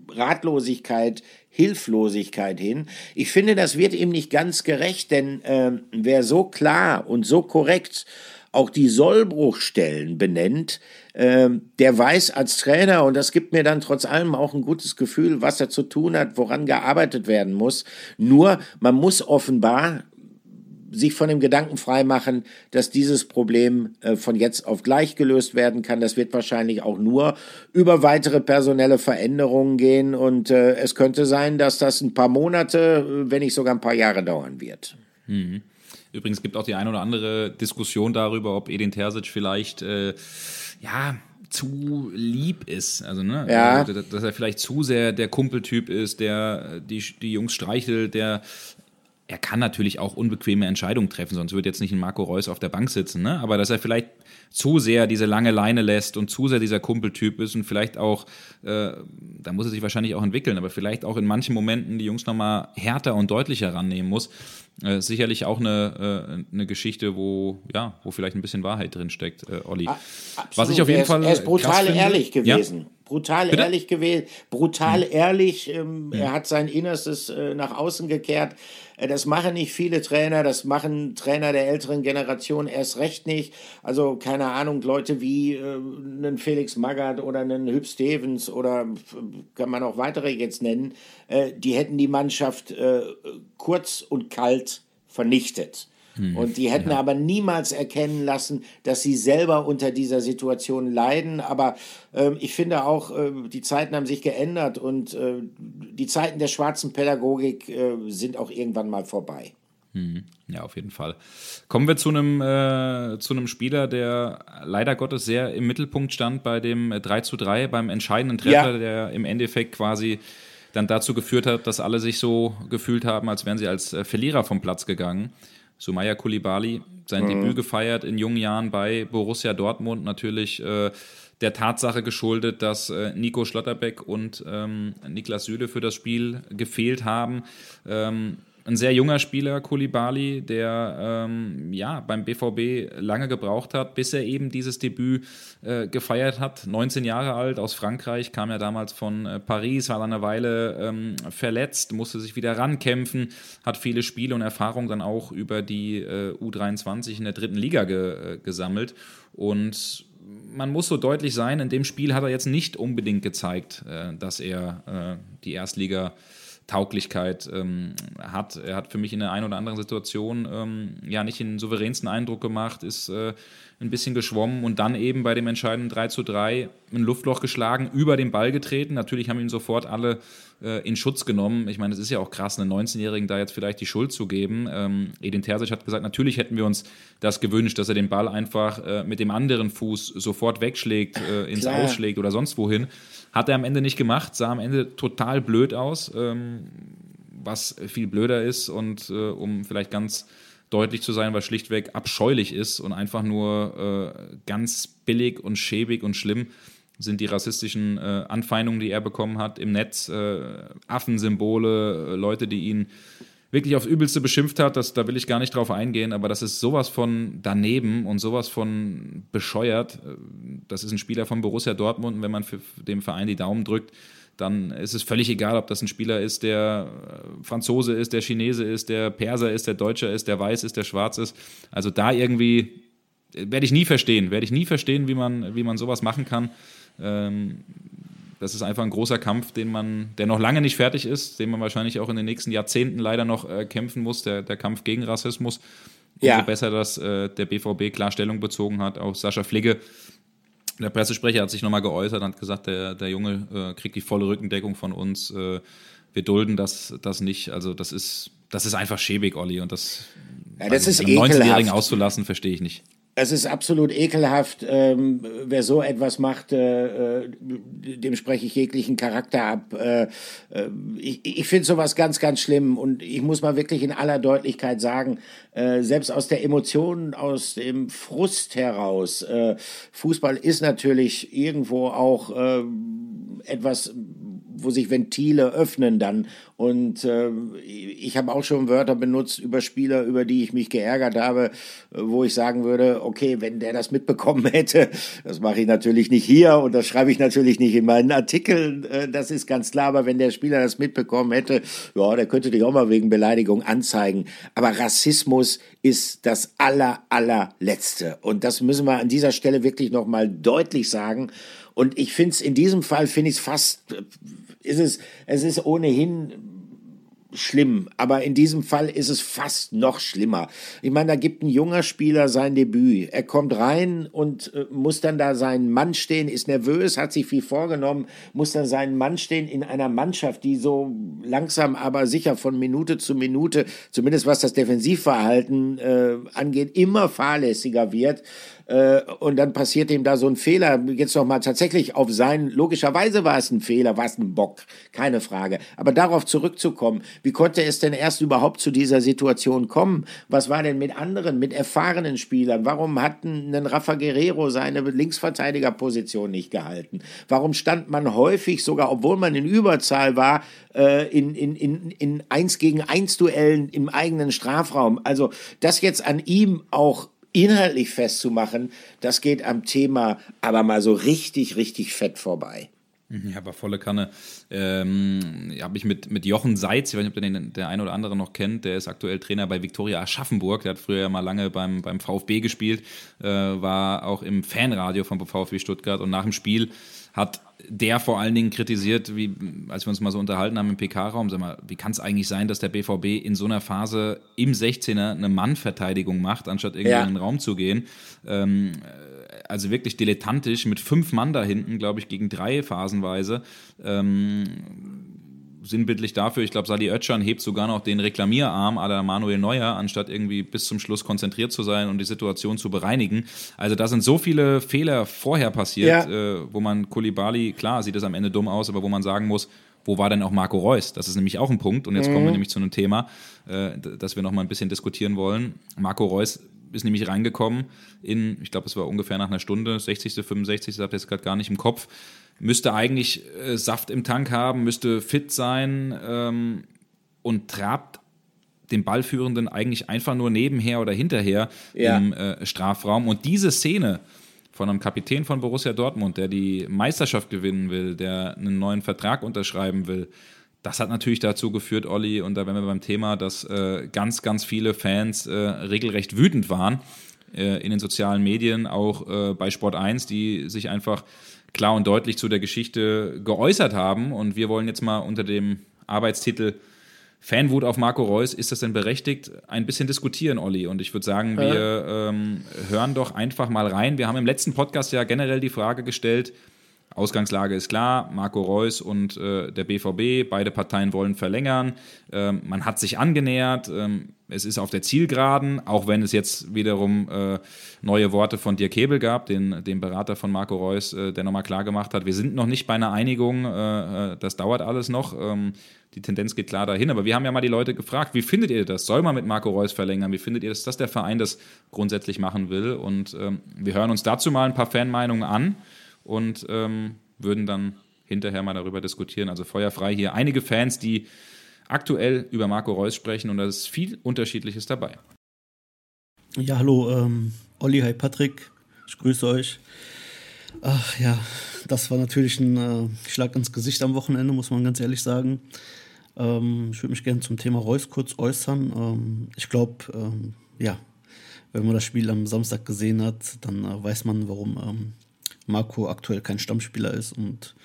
Ratlosigkeit, Hilflosigkeit hin. Ich finde, das wird ihm nicht ganz gerecht, denn äh, wer so klar und so korrekt auch die Sollbruchstellen benennt, äh, der weiß als Trainer, und das gibt mir dann trotz allem auch ein gutes Gefühl, was er zu tun hat, woran gearbeitet werden muss. Nur, man muss offenbar sich von dem Gedanken freimachen, dass dieses Problem äh, von jetzt auf gleich gelöst werden kann. Das wird wahrscheinlich auch nur über weitere personelle Veränderungen gehen und äh, es könnte sein, dass das ein paar Monate, wenn nicht sogar ein paar Jahre dauern wird. Mhm. Übrigens gibt auch die eine oder andere Diskussion darüber, ob Edin Terzic vielleicht äh, ja zu lieb ist, also ne, ja. Also, dass er vielleicht zu sehr der Kumpeltyp ist, der die, die Jungs streichelt, der er kann natürlich auch unbequeme Entscheidungen treffen, sonst wird jetzt nicht ein Marco Reus auf der Bank sitzen, ne? aber dass er vielleicht zu sehr diese lange Leine lässt und zu sehr dieser Kumpeltyp ist und vielleicht auch, äh, da muss er sich wahrscheinlich auch entwickeln, aber vielleicht auch in manchen Momenten die Jungs nochmal härter und deutlicher rannehmen muss. Äh, sicherlich auch eine, äh, eine Geschichte, wo, ja, wo vielleicht ein bisschen Wahrheit drin steckt, äh, Olli. Absolut. Was ich auf jeden er ist, Fall. Er ist brutal ehrlich gewesen. Ja? Brutal Bitte? ehrlich gewesen. Brutal hm. ehrlich. Ähm, hm. Er hat sein Innerstes äh, nach außen gekehrt. Äh, das machen nicht viele Trainer, das machen Trainer der älteren Generation erst recht nicht. Also keine Ahnung, Leute wie äh, einen Felix Magath oder einen Hüb Stevens oder kann man auch weitere jetzt nennen, äh, die hätten die Mannschaft äh, kurz und kalt vernichtet. Hm, und die hätten ja. aber niemals erkennen lassen, dass sie selber unter dieser Situation leiden. Aber äh, ich finde auch, äh, die Zeiten haben sich geändert und äh, die Zeiten der schwarzen Pädagogik äh, sind auch irgendwann mal vorbei. Hm, ja, auf jeden Fall. Kommen wir zu einem, äh, zu einem Spieler, der leider Gottes sehr im Mittelpunkt stand bei dem 3 zu 3, beim entscheidenden Treffer, ja. der im Endeffekt quasi dann dazu geführt hat, dass alle sich so gefühlt haben, als wären sie als äh, Verlierer vom Platz gegangen. Sumaya Kulibali, sein mhm. Debüt gefeiert in jungen Jahren bei Borussia Dortmund, natürlich äh, der Tatsache geschuldet, dass äh, Nico Schlotterbeck und ähm, Niklas Süle für das Spiel gefehlt haben. Ähm, ein sehr junger Spieler, Kulibali, der ähm, ja beim BVB lange gebraucht hat, bis er eben dieses Debüt äh, gefeiert hat. 19 Jahre alt aus Frankreich, kam ja damals von äh, Paris, war dann eine Weile ähm, verletzt, musste sich wieder rankämpfen, hat viele Spiele und Erfahrungen dann auch über die äh, U23 in der dritten Liga ge äh, gesammelt und man muss so deutlich sein, in dem Spiel hat er jetzt nicht unbedingt gezeigt, äh, dass er äh, die Erstliga Tauglichkeit ähm, hat. Er hat für mich in der einen oder anderen Situation ähm, ja nicht den souveränsten Eindruck gemacht, ist äh, ein bisschen geschwommen und dann eben bei dem entscheidenden 3 zu 3 ein Luftloch geschlagen, über den Ball getreten. Natürlich haben ihn sofort alle äh, in Schutz genommen. Ich meine, es ist ja auch krass, einen 19-Jährigen da jetzt vielleicht die Schuld zu geben. Ähm, Edin Terzic hat gesagt, natürlich hätten wir uns das gewünscht, dass er den Ball einfach äh, mit dem anderen Fuß sofort wegschlägt, äh, ins Klar. Ausschlägt oder sonst wohin. Hat er am Ende nicht gemacht, sah am Ende total blöd aus, ähm, was viel blöder ist und äh, um vielleicht ganz deutlich zu sein, was schlichtweg abscheulich ist und einfach nur äh, ganz billig und schäbig und schlimm sind die rassistischen äh, Anfeindungen, die er bekommen hat im Netz, äh, Affensymbole, äh, Leute, die ihn wirklich aufs Übelste beschimpft hat, das, da will ich gar nicht drauf eingehen, aber das ist sowas von daneben und sowas von bescheuert. Das ist ein Spieler von Borussia Dortmund und wenn man für dem Verein die Daumen drückt, dann ist es völlig egal, ob das ein Spieler ist, der äh, Franzose ist, der Chinese ist, der Perser ist, der Deutscher ist, der Weiß ist, der Schwarz ist. Also da irgendwie äh, werde ich nie verstehen, werde ich nie verstehen, wie man, wie man sowas machen kann. Ähm, das ist einfach ein großer Kampf, den man, der noch lange nicht fertig ist, den man wahrscheinlich auch in den nächsten Jahrzehnten leider noch äh, kämpfen muss, der, der Kampf gegen Rassismus. Umso ja. besser, dass der BVB klar Stellung bezogen hat. Auch Sascha Fligge der Pressesprecher hat sich nochmal geäußert und hat gesagt, der, der Junge äh, kriegt die volle Rückendeckung von uns. Äh, wir dulden das, das nicht. Also das ist, das ist einfach schäbig, Olli. Und das, ja, das ist einem 19-Jährigen auszulassen, verstehe ich nicht es ist absolut ekelhaft, ähm, wer so etwas macht, äh, äh, dem spreche ich jeglichen Charakter ab. Äh, äh, ich ich finde sowas ganz, ganz schlimm und ich muss mal wirklich in aller Deutlichkeit sagen, äh, selbst aus der Emotion, aus dem Frust heraus, äh, Fußball ist natürlich irgendwo auch äh, etwas wo sich Ventile öffnen dann. Und äh, ich habe auch schon Wörter benutzt über Spieler, über die ich mich geärgert habe, wo ich sagen würde, okay, wenn der das mitbekommen [LAUGHS] hätte, das mache ich natürlich nicht hier und das schreibe ich natürlich nicht in meinen Artikeln, äh, das ist ganz klar, aber wenn der Spieler das mitbekommen hätte, ja, der könnte dich auch mal wegen Beleidigung anzeigen. Aber Rassismus ist das aller, allerletzte. Und das müssen wir an dieser Stelle wirklich nochmal deutlich sagen. Und ich finde es in diesem Fall, finde ich es fast, ist es, es ist ohnehin schlimm, aber in diesem Fall ist es fast noch schlimmer. Ich meine, da gibt ein junger Spieler sein Debüt. Er kommt rein und äh, muss dann da seinen Mann stehen, ist nervös, hat sich viel vorgenommen, muss dann seinen Mann stehen in einer Mannschaft, die so langsam aber sicher von Minute zu Minute, zumindest was das Defensivverhalten äh, angeht, immer fahrlässiger wird äh, und dann passiert ihm da so ein Fehler. Jetzt noch mal tatsächlich auf sein, logischerweise war es ein Fehler, war es ein Bock, keine Frage. Aber darauf zurückzukommen, wie konnte es denn erst überhaupt zu dieser Situation kommen? Was war denn mit anderen, mit erfahrenen Spielern? Warum hat ein Rafa Guerrero seine Linksverteidigerposition nicht gehalten? Warum stand man häufig, sogar obwohl man in Überzahl war, äh, in, in, in, in 1 gegen 1 Duellen im eigenen Strafraum? Also das jetzt an ihm auch inhaltlich festzumachen, das geht am Thema aber mal so richtig, richtig fett vorbei. Mhm, ja, aber volle Kanne. Ähm, habe ich mit, mit Jochen Seitz, ich weiß nicht, ob den, der eine oder andere noch kennt, der ist aktuell Trainer bei Viktoria Aschaffenburg, der hat früher ja mal lange beim, beim VfB gespielt, äh, war auch im Fanradio vom VfB Stuttgart und nach dem Spiel hat der vor allen Dingen kritisiert, wie, als wir uns mal so unterhalten haben im PK-Raum, sag mal, wie kann es eigentlich sein, dass der BVB in so einer Phase im 16er eine Mannverteidigung macht, anstatt irgendwie ja. in den Raum zu gehen? Ähm, also wirklich dilettantisch mit fünf Mann da hinten, glaube ich, gegen drei phasenweise. Ähm, sinnbildlich dafür, ich glaube, Sali Oetschan hebt sogar noch den Reklamierarm la Manuel Neuer, anstatt irgendwie bis zum Schluss konzentriert zu sein und die Situation zu bereinigen. Also da sind so viele Fehler vorher passiert, ja. äh, wo man Kulibali, klar, sieht es am Ende dumm aus, aber wo man sagen muss, wo war denn auch Marco Reus? Das ist nämlich auch ein Punkt. Und jetzt mhm. kommen wir mhm. nämlich zu einem Thema, äh, das wir noch mal ein bisschen diskutieren wollen. Marco Reus ist nämlich reingekommen in, ich glaube, es war ungefähr nach einer Stunde, 60., 65., ich habe jetzt gerade gar nicht im Kopf müsste eigentlich äh, Saft im Tank haben, müsste fit sein ähm, und trabt dem Ballführenden eigentlich einfach nur nebenher oder hinterher ja. im äh, Strafraum. Und diese Szene von einem Kapitän von Borussia Dortmund, der die Meisterschaft gewinnen will, der einen neuen Vertrag unterschreiben will, das hat natürlich dazu geführt, Olli, und da wären wir beim Thema, dass äh, ganz, ganz viele Fans äh, regelrecht wütend waren äh, in den sozialen Medien, auch äh, bei Sport 1, die sich einfach klar und deutlich zu der Geschichte geäußert haben. Und wir wollen jetzt mal unter dem Arbeitstitel Fanwut auf Marco Reus, ist das denn berechtigt? Ein bisschen diskutieren, Olli. Und ich würde sagen, wir ähm, hören doch einfach mal rein. Wir haben im letzten Podcast ja generell die Frage gestellt, Ausgangslage ist klar, Marco Reus und äh, der BVB, beide Parteien wollen verlängern. Ähm, man hat sich angenähert, ähm, es ist auf der Zielgeraden, auch wenn es jetzt wiederum äh, neue Worte von Dirk Hebel gab, den, dem Berater von Marco Reus, äh, der nochmal klar gemacht hat, wir sind noch nicht bei einer Einigung, äh, äh, das dauert alles noch. Ähm, die Tendenz geht klar dahin, aber wir haben ja mal die Leute gefragt, wie findet ihr das? Soll man mit Marco Reus verlängern? Wie findet ihr das, dass der Verein das grundsätzlich machen will? Und ähm, wir hören uns dazu mal ein paar Fanmeinungen an und ähm, würden dann hinterher mal darüber diskutieren. Also feuerfrei hier. Einige Fans, die aktuell über Marco Reus sprechen und da ist viel Unterschiedliches dabei. Ja, hallo, ähm, Olli, hi Patrick, ich grüße euch. Ach ja, das war natürlich ein äh, Schlag ins Gesicht am Wochenende, muss man ganz ehrlich sagen. Ähm, ich würde mich gerne zum Thema Reus kurz äußern. Ähm, ich glaube, ähm, ja, wenn man das Spiel am Samstag gesehen hat, dann äh, weiß man, warum ähm, Marco aktuell kein Stammspieler ist und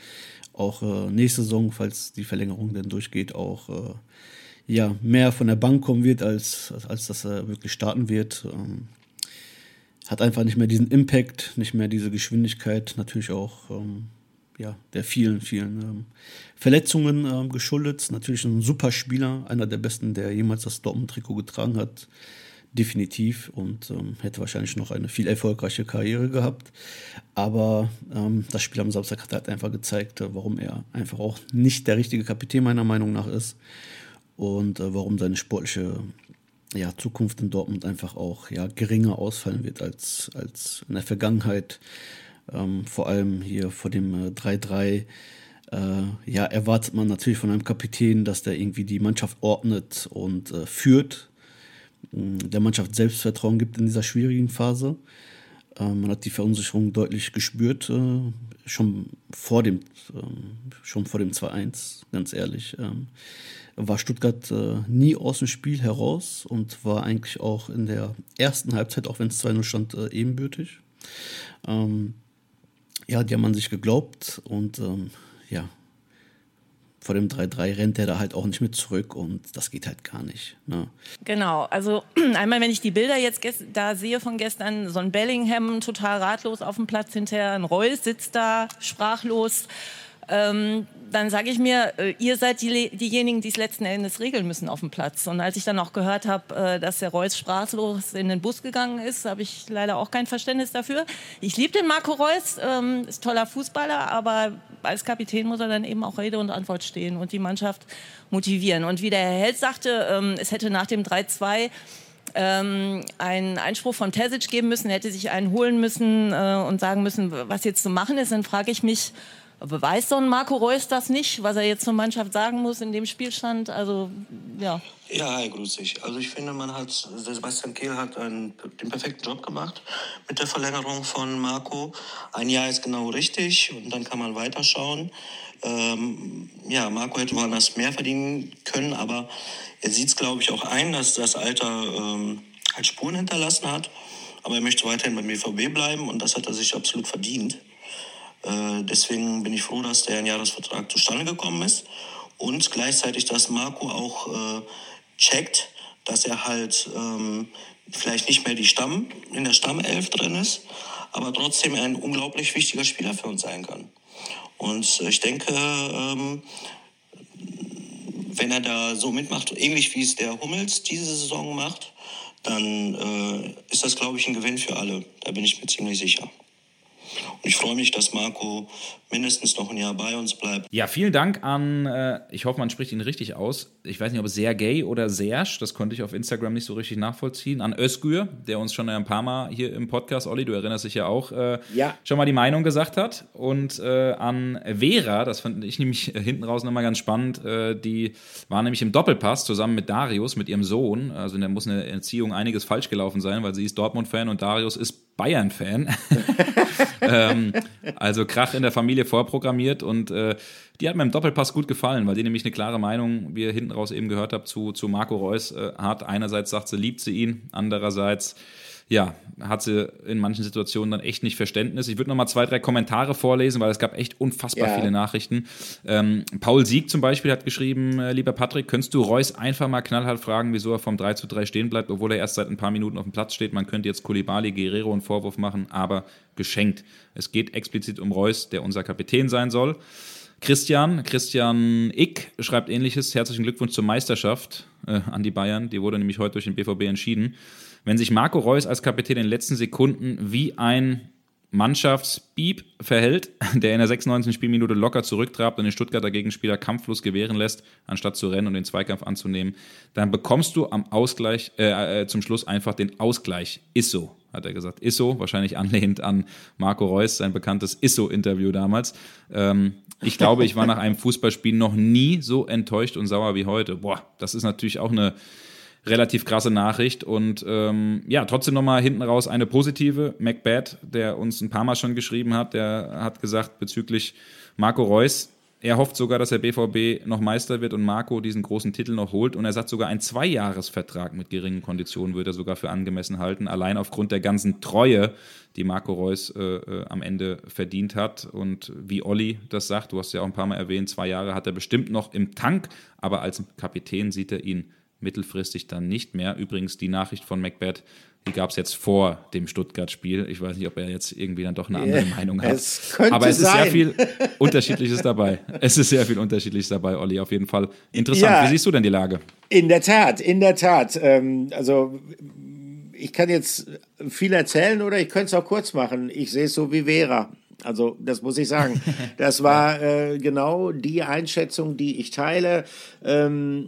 auch äh, nächste Saison, falls die Verlängerung denn durchgeht, auch äh, ja, mehr von der Bank kommen wird, als, als dass er wirklich starten wird. Ähm, hat einfach nicht mehr diesen Impact, nicht mehr diese Geschwindigkeit, natürlich auch ähm, ja, der vielen, vielen ähm, Verletzungen ähm, geschuldet. Natürlich ein super Spieler, einer der besten, der jemals das Dortmund-Trikot getragen hat. Definitiv und ähm, hätte wahrscheinlich noch eine viel erfolgreiche Karriere gehabt. Aber ähm, das Spiel am Samstag hat halt einfach gezeigt, äh, warum er einfach auch nicht der richtige Kapitän meiner Meinung nach ist und äh, warum seine sportliche ja, Zukunft in Dortmund einfach auch ja, geringer ausfallen wird als, als in der Vergangenheit. Ähm, vor allem hier vor dem 3-3 äh, äh, ja, erwartet man natürlich von einem Kapitän, dass der irgendwie die Mannschaft ordnet und äh, führt, der Mannschaft Selbstvertrauen gibt in dieser schwierigen Phase. Äh, man hat die Verunsicherung deutlich gespürt, äh, schon vor dem, ähm, schon dem 2-1, ganz ehrlich. Ähm, war Stuttgart äh, nie aus dem Spiel heraus und war eigentlich auch in der ersten Halbzeit, auch wenn es 2-0 stand, äh, ebenbürtig. Ähm, ja, die haben an sich geglaubt und ähm, ja, vor dem 3-3 rennt er da halt auch nicht mit zurück und das geht halt gar nicht. Ne? Genau, also [CLEARS THROAT] einmal, wenn ich die Bilder jetzt da sehe von gestern, so ein Bellingham total ratlos auf dem Platz hinterher, ein Reus sitzt da sprachlos ähm, dann sage ich mir, äh, ihr seid die, diejenigen, die es letzten Endes regeln müssen auf dem Platz. Und als ich dann auch gehört habe, äh, dass der Reus sprachlos in den Bus gegangen ist, habe ich leider auch kein Verständnis dafür. Ich liebe den Marco Reus, ähm, ist toller Fußballer, aber als Kapitän muss er dann eben auch Rede und Antwort stehen und die Mannschaft motivieren. Und wie der Herr Held sagte, ähm, es hätte nach dem 3-2 ähm, einen Einspruch von Terzic geben müssen, er hätte sich einen holen müssen äh, und sagen müssen, was jetzt zu machen ist, dann frage ich mich, Beweist so ein Marco Reus das nicht, was er jetzt zur Mannschaft sagen muss in dem Spielstand? Also, ja. Ja, hi, grüß dich. Also ich finde, man hat, Sebastian Kehl hat einen, den perfekten Job gemacht mit der Verlängerung von Marco. Ein Jahr ist genau richtig und dann kann man weiterschauen. Ähm, ja, Marco hätte woanders mehr verdienen können, aber er sieht es, glaube ich, auch ein, dass das Alter ähm, halt Spuren hinterlassen hat. Aber er möchte weiterhin beim BVB bleiben und das hat er sich absolut verdient. Äh, deswegen bin ich froh, dass der ein Jahresvertrag zustande gekommen ist und gleichzeitig, dass Marco auch äh, checkt, dass er halt ähm, vielleicht nicht mehr die Stamm in der Stammelf drin ist, aber trotzdem ein unglaublich wichtiger Spieler für uns sein kann. Und ich denke, ähm, wenn er da so mitmacht, ähnlich wie es der Hummels diese Saison macht, dann äh, ist das, glaube ich, ein Gewinn für alle. Da bin ich mir ziemlich sicher. Und ich freue mich, dass Marco mindestens noch ein Jahr bei uns bleibt. Ja, vielen Dank an, äh, ich hoffe, man spricht ihn richtig aus. Ich weiß nicht, ob es Sergej oder Serge, das konnte ich auf Instagram nicht so richtig nachvollziehen. An Özgür, der uns schon ein paar Mal hier im Podcast, Olli, du erinnerst dich ja auch, äh, ja. schon mal die Meinung gesagt hat. Und äh, an Vera, das fand ich nämlich [LAUGHS] hinten raus nochmal ganz spannend, äh, die war nämlich im Doppelpass zusammen mit Darius, mit ihrem Sohn. Also da muss in der Erziehung einiges falsch gelaufen sein, weil sie ist Dortmund-Fan und Darius ist Bayern-Fan. [LAUGHS] ähm, also Krach in der Familie vorprogrammiert und äh, die hat mir im Doppelpass gut gefallen, weil die nämlich eine klare Meinung, wie ihr hinten raus eben gehört habt, zu, zu Marco Reus äh, hat. Einerseits sagt sie, liebt sie ihn, andererseits ja, hat sie in manchen Situationen dann echt nicht Verständnis. Ich würde noch mal zwei, drei Kommentare vorlesen, weil es gab echt unfassbar ja. viele Nachrichten. Ähm, Paul Sieg zum Beispiel hat geschrieben, äh, lieber Patrick, könntest du Reus einfach mal knallhart fragen, wieso er vom 3 zu 3 stehen bleibt, obwohl er erst seit ein paar Minuten auf dem Platz steht. Man könnte jetzt Kulibali, Guerrero einen Vorwurf machen, aber geschenkt. Es geht explizit um Reus, der unser Kapitän sein soll. Christian, Christian Ick schreibt ähnliches. Herzlichen Glückwunsch zur Meisterschaft äh, an die Bayern. Die wurde nämlich heute durch den BVB entschieden. Wenn sich Marco Reus als Kapitän in den letzten Sekunden wie ein Mannschaftsbieb verhält, [LAUGHS] der in der 96. Spielminute locker zurücktrabt und den Stuttgarter Gegenspieler kampflos gewähren lässt, anstatt zu rennen und den Zweikampf anzunehmen, dann bekommst du am Ausgleich, äh, äh, zum Schluss einfach den Ausgleich. Ist so, hat er gesagt. Ist so, wahrscheinlich anlehnt an Marco Reus, sein bekanntes Isso-Interview damals. Ähm, ich glaube, ich war nach einem [LAUGHS] Fußballspiel noch nie so enttäuscht und sauer wie heute. Boah, das ist natürlich auch eine relativ krasse Nachricht. Und ähm, ja, trotzdem nochmal hinten raus eine positive. Macbeth, der uns ein paar Mal schon geschrieben hat, der hat gesagt bezüglich Marco Reus, er hofft sogar, dass der BVB noch Meister wird und Marco diesen großen Titel noch holt. Und er sagt sogar, ein Zweijahresvertrag mit geringen Konditionen würde er sogar für angemessen halten. Allein aufgrund der ganzen Treue, die Marco Reus äh, äh, am Ende verdient hat. Und wie Olli das sagt, du hast ja auch ein paar Mal erwähnt, zwei Jahre hat er bestimmt noch im Tank. Aber als Kapitän sieht er ihn mittelfristig dann nicht mehr. Übrigens die Nachricht von Macbeth, die gab es jetzt vor dem Stuttgart-Spiel. Ich weiß nicht, ob er jetzt irgendwie dann doch eine andere yeah, Meinung hat. Es Aber es ist sein. sehr viel Unterschiedliches dabei. Es ist sehr viel Unterschiedliches dabei, Olli, auf jeden Fall. Interessant. Ja, Wie siehst du denn die Lage? In der Tat, in der Tat. Ähm, also ich kann jetzt viel erzählen oder ich könnte es auch kurz machen. Ich sehe es so wie Vera. Also das muss ich sagen. [LAUGHS] Das war äh, genau die Einschätzung, die ich teile. Ähm,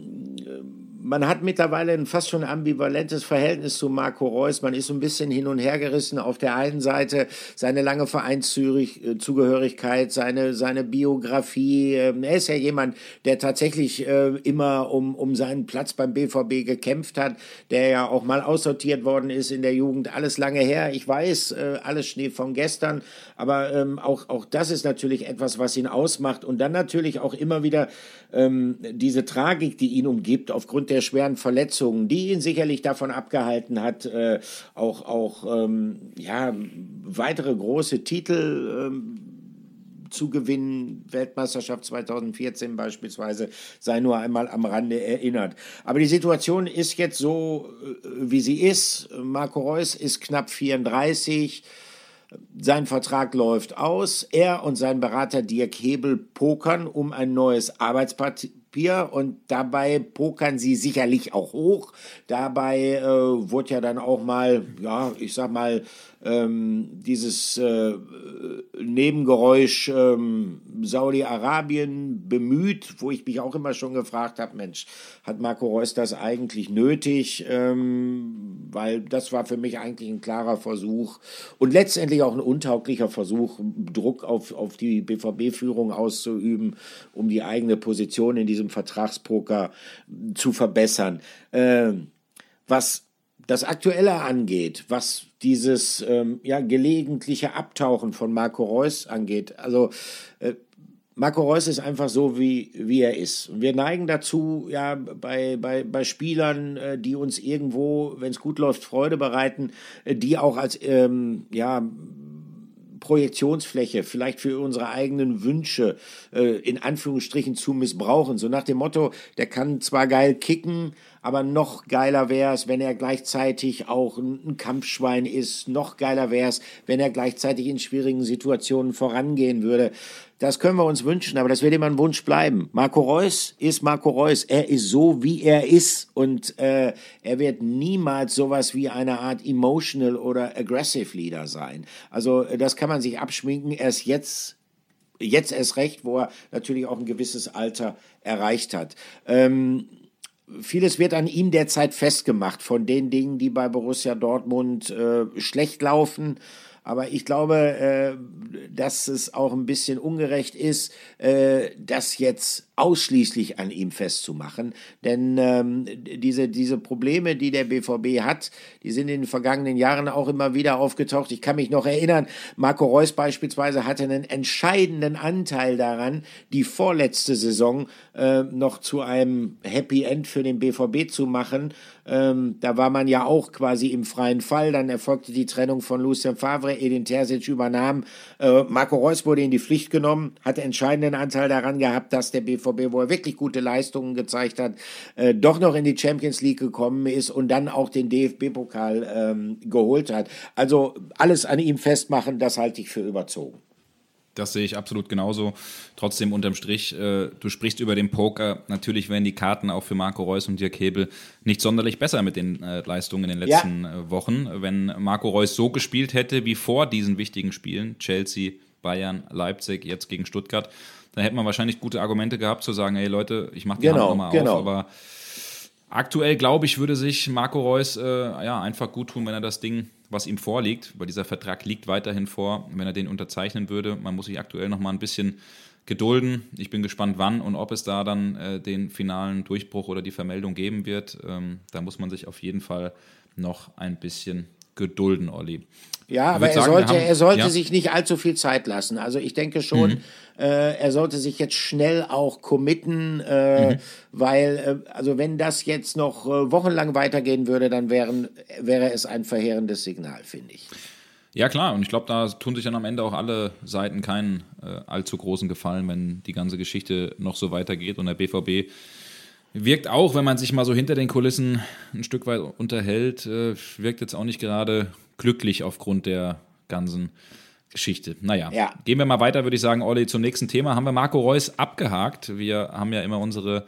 man hat mittlerweile ein fast schon ambivalentes Verhältnis zu Marco Reus. Man ist so ein bisschen hin und her gerissen. Auf der einen Seite seine lange Vereinszugehörigkeit, seine, seine Biografie. Ähm, er ist ja jemand, der tatsächlich äh, immer um, um seinen Platz beim BVB gekämpft hat, der ja auch mal aussortiert worden ist in der Jugend. Alles lange her. Ich weiß, äh, alles Schnee von gestern. Aber ähm, auch, auch das ist natürlich etwas, was ihn ausmacht. Und dann natürlich auch immer wieder ähm, diese Tragik, die ihn umgibt, aufgrund der schweren Verletzungen, die ihn sicherlich davon abgehalten hat, äh, auch, auch ähm, ja, weitere große Titel ähm, zu gewinnen, Weltmeisterschaft 2014 beispielsweise, sei nur einmal am Rande erinnert. Aber die Situation ist jetzt so, äh, wie sie ist. Marco Reus ist knapp 34. Sein Vertrag läuft aus. Er und sein Berater Dirk Hebel pokern um ein neues Arbeitspapier und dabei pokern sie sicherlich auch hoch. Dabei äh, wurde ja dann auch mal, ja, ich sag mal, ähm, dieses äh, Nebengeräusch ähm, Saudi-Arabien bemüht, wo ich mich auch immer schon gefragt habe, Mensch, hat Marco Reus das eigentlich nötig? Ähm, weil das war für mich eigentlich ein klarer Versuch und letztendlich auch ein untauglicher Versuch, Druck auf, auf die BVB-Führung auszuüben, um die eigene Position in diesem Vertragspoker zu verbessern. Äh, was das Aktuelle angeht, was dieses ähm, ja, gelegentliche Abtauchen von Marco Reus angeht. Also äh, Marco Reus ist einfach so, wie, wie er ist. Und wir neigen dazu, ja, bei, bei, bei Spielern, äh, die uns irgendwo, wenn es gut läuft, Freude bereiten, äh, die auch als ähm, ja, Projektionsfläche, vielleicht für unsere eigenen Wünsche äh, in Anführungsstrichen zu missbrauchen. So nach dem Motto, der kann zwar geil kicken, aber noch geiler wäre es, wenn er gleichzeitig auch ein Kampfschwein ist. Noch geiler wäre es, wenn er gleichzeitig in schwierigen Situationen vorangehen würde. Das können wir uns wünschen, aber das wird immer ein Wunsch bleiben. Marco Reus ist Marco Reus. Er ist so, wie er ist. Und äh, er wird niemals sowas wie eine Art emotional oder aggressive Leader sein. Also das kann man sich abschminken. Erst jetzt jetzt erst recht, wo er natürlich auch ein gewisses Alter erreicht hat. Ähm, vieles wird an ihm derzeit festgemacht von den Dingen, die bei Borussia Dortmund äh, schlecht laufen. Aber ich glaube, äh, dass es auch ein bisschen ungerecht ist, äh, das jetzt ausschließlich an ihm festzumachen. Denn ähm, diese, diese Probleme, die der BVB hat, die sind in den vergangenen Jahren auch immer wieder aufgetaucht. Ich kann mich noch erinnern, Marco Reus beispielsweise hatte einen entscheidenden Anteil daran, die vorletzte Saison äh, noch zu einem Happy End für den BVB zu machen. Ähm, da war man ja auch quasi im freien Fall. Dann erfolgte die Trennung von Lucien Favre, Edin Terzic übernahm. Äh, Marco Reus wurde in die Pflicht genommen, hatte entscheidenden Anteil daran gehabt, dass der BVB BVB, wo er wirklich gute Leistungen gezeigt hat, äh, doch noch in die Champions League gekommen ist und dann auch den DFB-Pokal ähm, geholt hat. Also alles an ihm festmachen, das halte ich für überzogen. Das sehe ich absolut genauso. Trotzdem unterm Strich, äh, du sprichst über den Poker. Natürlich wären die Karten auch für Marco Reus und Dirk Hebel nicht sonderlich besser mit den äh, Leistungen in den letzten ja. Äh, Wochen. Wenn Marco Reus so gespielt hätte wie vor diesen wichtigen Spielen, Chelsea, Bayern, Leipzig, jetzt gegen Stuttgart, dann hätte man wahrscheinlich gute Argumente gehabt zu sagen, hey Leute, ich mache die genau, Hand nochmal genau. auf. Aber aktuell, glaube ich, würde sich Marco Reus äh, ja, einfach gut tun, wenn er das Ding, was ihm vorliegt, weil dieser Vertrag liegt weiterhin vor, wenn er den unterzeichnen würde. Man muss sich aktuell nochmal ein bisschen gedulden. Ich bin gespannt, wann und ob es da dann äh, den finalen Durchbruch oder die Vermeldung geben wird. Ähm, da muss man sich auf jeden Fall noch ein bisschen gedulden, Olli. Ja, aber er sagen, sollte, haben, er sollte ja. sich nicht allzu viel Zeit lassen. Also ich denke schon, mhm. äh, er sollte sich jetzt schnell auch committen, äh, mhm. weil, äh, also wenn das jetzt noch äh, wochenlang weitergehen würde, dann wären, wäre es ein verheerendes Signal, finde ich. Ja, klar, und ich glaube, da tun sich dann am Ende auch alle Seiten keinen äh, allzu großen Gefallen, wenn die ganze Geschichte noch so weitergeht und der BVB wirkt auch, wenn man sich mal so hinter den Kulissen ein Stück weit unterhält, äh, wirkt jetzt auch nicht gerade glücklich aufgrund der ganzen Geschichte. Naja, ja. gehen wir mal weiter, würde ich sagen, Olli, zum nächsten Thema. Haben wir Marco Reus abgehakt. Wir haben ja immer unsere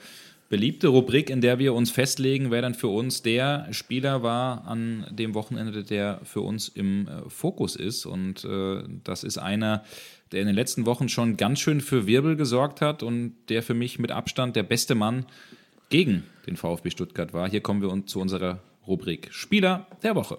beliebte Rubrik, in der wir uns festlegen, wer dann für uns der Spieler war an dem Wochenende, der für uns im äh, Fokus ist. Und äh, das ist einer, der in den letzten Wochen schon ganz schön für Wirbel gesorgt hat und der für mich mit Abstand der beste Mann gegen den VfB Stuttgart war. Hier kommen wir zu unserer Rubrik Spieler der Woche.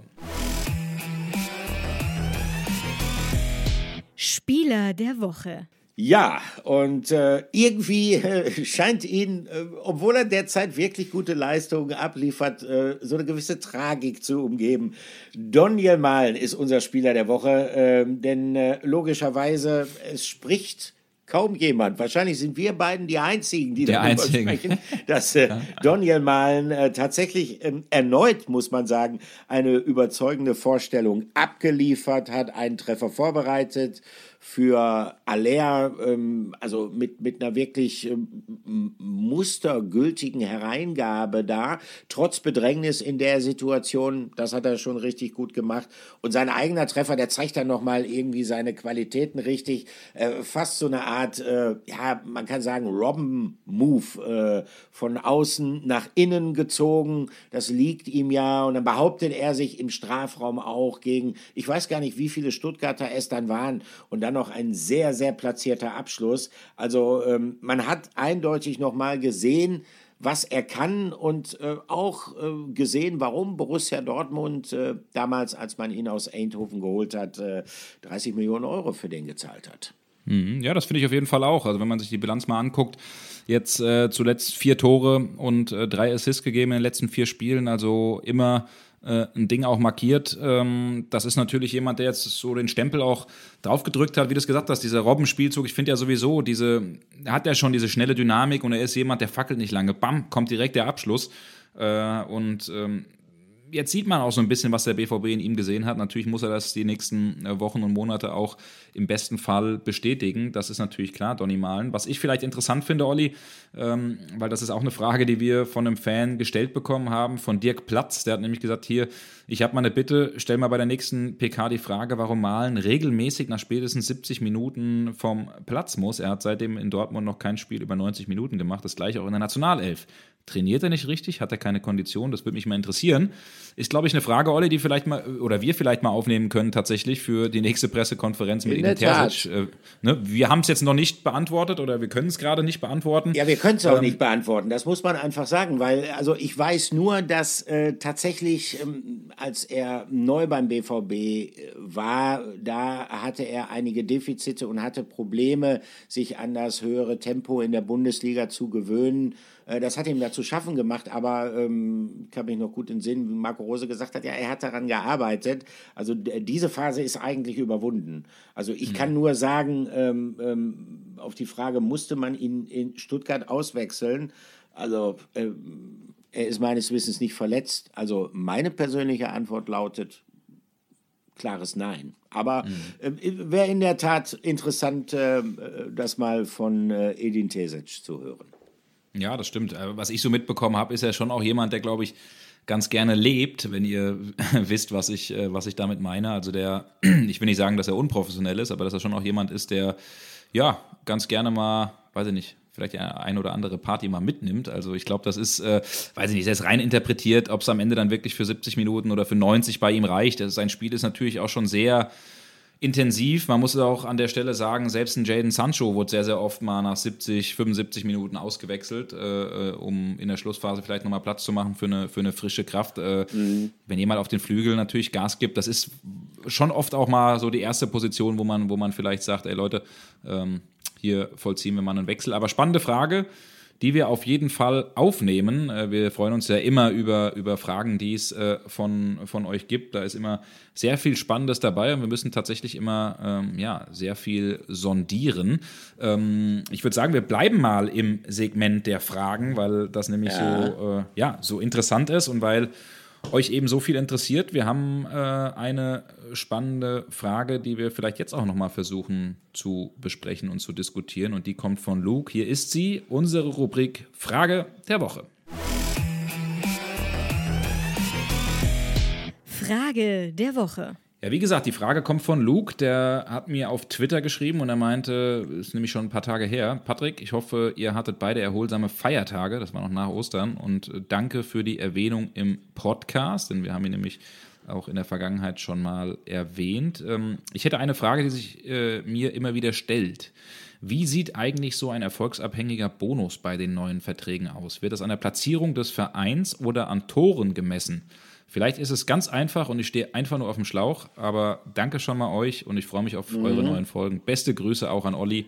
Spieler der Woche. Ja, und äh, irgendwie äh, scheint ihn, äh, obwohl er derzeit wirklich gute Leistungen abliefert, äh, so eine gewisse Tragik zu umgeben. Doniel Malen ist unser Spieler der Woche, ähm, denn äh, logischerweise, es spricht kaum jemand. Wahrscheinlich sind wir beiden die Einzigen, die darüber Einzigen. sprechen, dass äh, [LAUGHS] Doniel Malen äh, tatsächlich ähm, erneut, muss man sagen, eine überzeugende Vorstellung abgeliefert hat, einen Treffer vorbereitet für Aller, ähm, also mit, mit einer wirklich ähm, mustergültigen Hereingabe da, trotz Bedrängnis in der Situation, das hat er schon richtig gut gemacht. Und sein eigener Treffer, der zeigt dann nochmal irgendwie seine Qualitäten richtig, äh, fast so eine Art, äh, ja, man kann sagen, Robben-Move, äh, von außen nach innen gezogen, das liegt ihm ja, und dann behauptet er sich im Strafraum auch gegen, ich weiß gar nicht, wie viele Stuttgarter es dann waren, und dann noch ein sehr, sehr platzierter Abschluss. Also ähm, man hat eindeutig nochmal gesehen, was er kann und äh, auch äh, gesehen, warum Borussia Dortmund äh, damals, als man ihn aus Eindhoven geholt hat, 30 äh, Millionen Euro für den gezahlt hat. Mhm. Ja, das finde ich auf jeden Fall auch. Also wenn man sich die Bilanz mal anguckt, jetzt äh, zuletzt vier Tore und äh, drei Assists gegeben in den letzten vier Spielen, also immer äh, ein Ding auch markiert. Ähm, das ist natürlich jemand, der jetzt so den Stempel auch draufgedrückt hat, wie du es gesagt hast, dieser Robbenspielzug. Ich finde ja sowieso, diese, er hat ja schon diese schnelle Dynamik und er ist jemand, der fackelt nicht lange. Bam, kommt direkt der Abschluss. Äh, und ähm, jetzt sieht man auch so ein bisschen, was der BVB in ihm gesehen hat. Natürlich muss er das die nächsten äh, Wochen und Monate auch im besten Fall bestätigen. Das ist natürlich klar, Donny Malen. Was ich vielleicht interessant finde, Olli, ähm, weil das ist auch eine Frage, die wir von einem Fan gestellt bekommen haben, von Dirk Platz. Der hat nämlich gesagt, hier, ich habe mal eine Bitte, stell mal bei der nächsten PK die Frage, warum Malen regelmäßig nach spätestens 70 Minuten vom Platz muss. Er hat seitdem in Dortmund noch kein Spiel über 90 Minuten gemacht, das gleiche auch in der Nationalelf. Trainiert er nicht richtig? Hat er keine Kondition? Das würde mich mal interessieren. Ist, glaube ich, eine Frage, Olli, die vielleicht mal, oder wir vielleicht mal aufnehmen können, tatsächlich für die nächste Pressekonferenz mit Ihnen Terzic. Äh, ne? Wir haben es jetzt noch nicht beantwortet oder wir können es gerade nicht beantworten. Ja, wir können es auch ähm, nicht beantworten. Das muss man einfach sagen, weil, also ich weiß nur, dass äh, tatsächlich, ähm, als er neu beim BVB äh, war, da hatte er einige Defizite und hatte Probleme, sich an das höhere Tempo in der Bundesliga zu gewöhnen. Äh, das hat ihm da zu schaffen gemacht, aber ähm, ich kann mich noch gut in Sinn, wie Marco Rose gesagt hat, ja, er hat daran gearbeitet. Also diese Phase ist eigentlich überwunden. Also ich mhm. kann nur sagen, ähm, ähm, auf die Frage, musste man ihn in Stuttgart auswechseln? Also äh, er ist meines Wissens nicht verletzt. Also meine persönliche Antwort lautet, klares Nein. Aber mhm. äh, wäre in der Tat interessant, äh, das mal von äh, Edin Tesic zu hören. Ja, das stimmt. Äh, was ich so mitbekommen habe, ist er schon auch jemand, der, glaube ich, ganz gerne lebt, wenn ihr [LAUGHS] wisst, was ich, äh, was ich damit meine. Also der, [CLEARS THROAT] ich will nicht sagen, dass er unprofessionell ist, aber dass er schon auch jemand ist, der ja ganz gerne mal, weiß ich nicht, vielleicht eine oder andere Party mal mitnimmt. Also ich glaube, das ist, äh, weiß ich nicht, sehr rein interpretiert, ob es am Ende dann wirklich für 70 Minuten oder für 90 bei ihm reicht. Sein Spiel ist natürlich auch schon sehr intensiv. Man muss auch an der Stelle sagen, selbst ein Jaden Sancho wurde sehr, sehr oft mal nach 70, 75 Minuten ausgewechselt, äh, äh, um in der Schlussphase vielleicht nochmal Platz zu machen für eine, für eine frische Kraft. Äh, mhm. Wenn jemand auf den Flügel natürlich Gas gibt, das ist schon oft auch mal so die erste Position, wo man, wo man vielleicht sagt, ey Leute, ähm, hier vollziehen wir mal einen Wechsel. Aber spannende Frage die wir auf jeden Fall aufnehmen. Äh, wir freuen uns ja immer über, über Fragen, die es äh, von, von euch gibt. Da ist immer sehr viel Spannendes dabei und wir müssen tatsächlich immer ähm, ja, sehr viel sondieren. Ähm, ich würde sagen, wir bleiben mal im Segment der Fragen, weil das nämlich ja. so, äh, ja, so interessant ist und weil euch eben so viel interessiert. Wir haben äh, eine spannende Frage, die wir vielleicht jetzt auch nochmal versuchen zu besprechen und zu diskutieren. Und die kommt von Luke. Hier ist sie, unsere Rubrik Frage der Woche. Frage der Woche. Ja, wie gesagt, die Frage kommt von Luke, der hat mir auf Twitter geschrieben und er meinte, ist nämlich schon ein paar Tage her, Patrick, ich hoffe, ihr hattet beide erholsame Feiertage, das war noch nach Ostern und danke für die Erwähnung im Podcast, denn wir haben ihn nämlich auch in der Vergangenheit schon mal erwähnt. Ähm, ich hätte eine Frage, die sich äh, mir immer wieder stellt. Wie sieht eigentlich so ein erfolgsabhängiger Bonus bei den neuen Verträgen aus? Wird das an der Platzierung des Vereins oder an Toren gemessen? Vielleicht ist es ganz einfach und ich stehe einfach nur auf dem Schlauch, aber danke schon mal euch und ich freue mich auf mhm. eure neuen Folgen. Beste Grüße auch an Olli,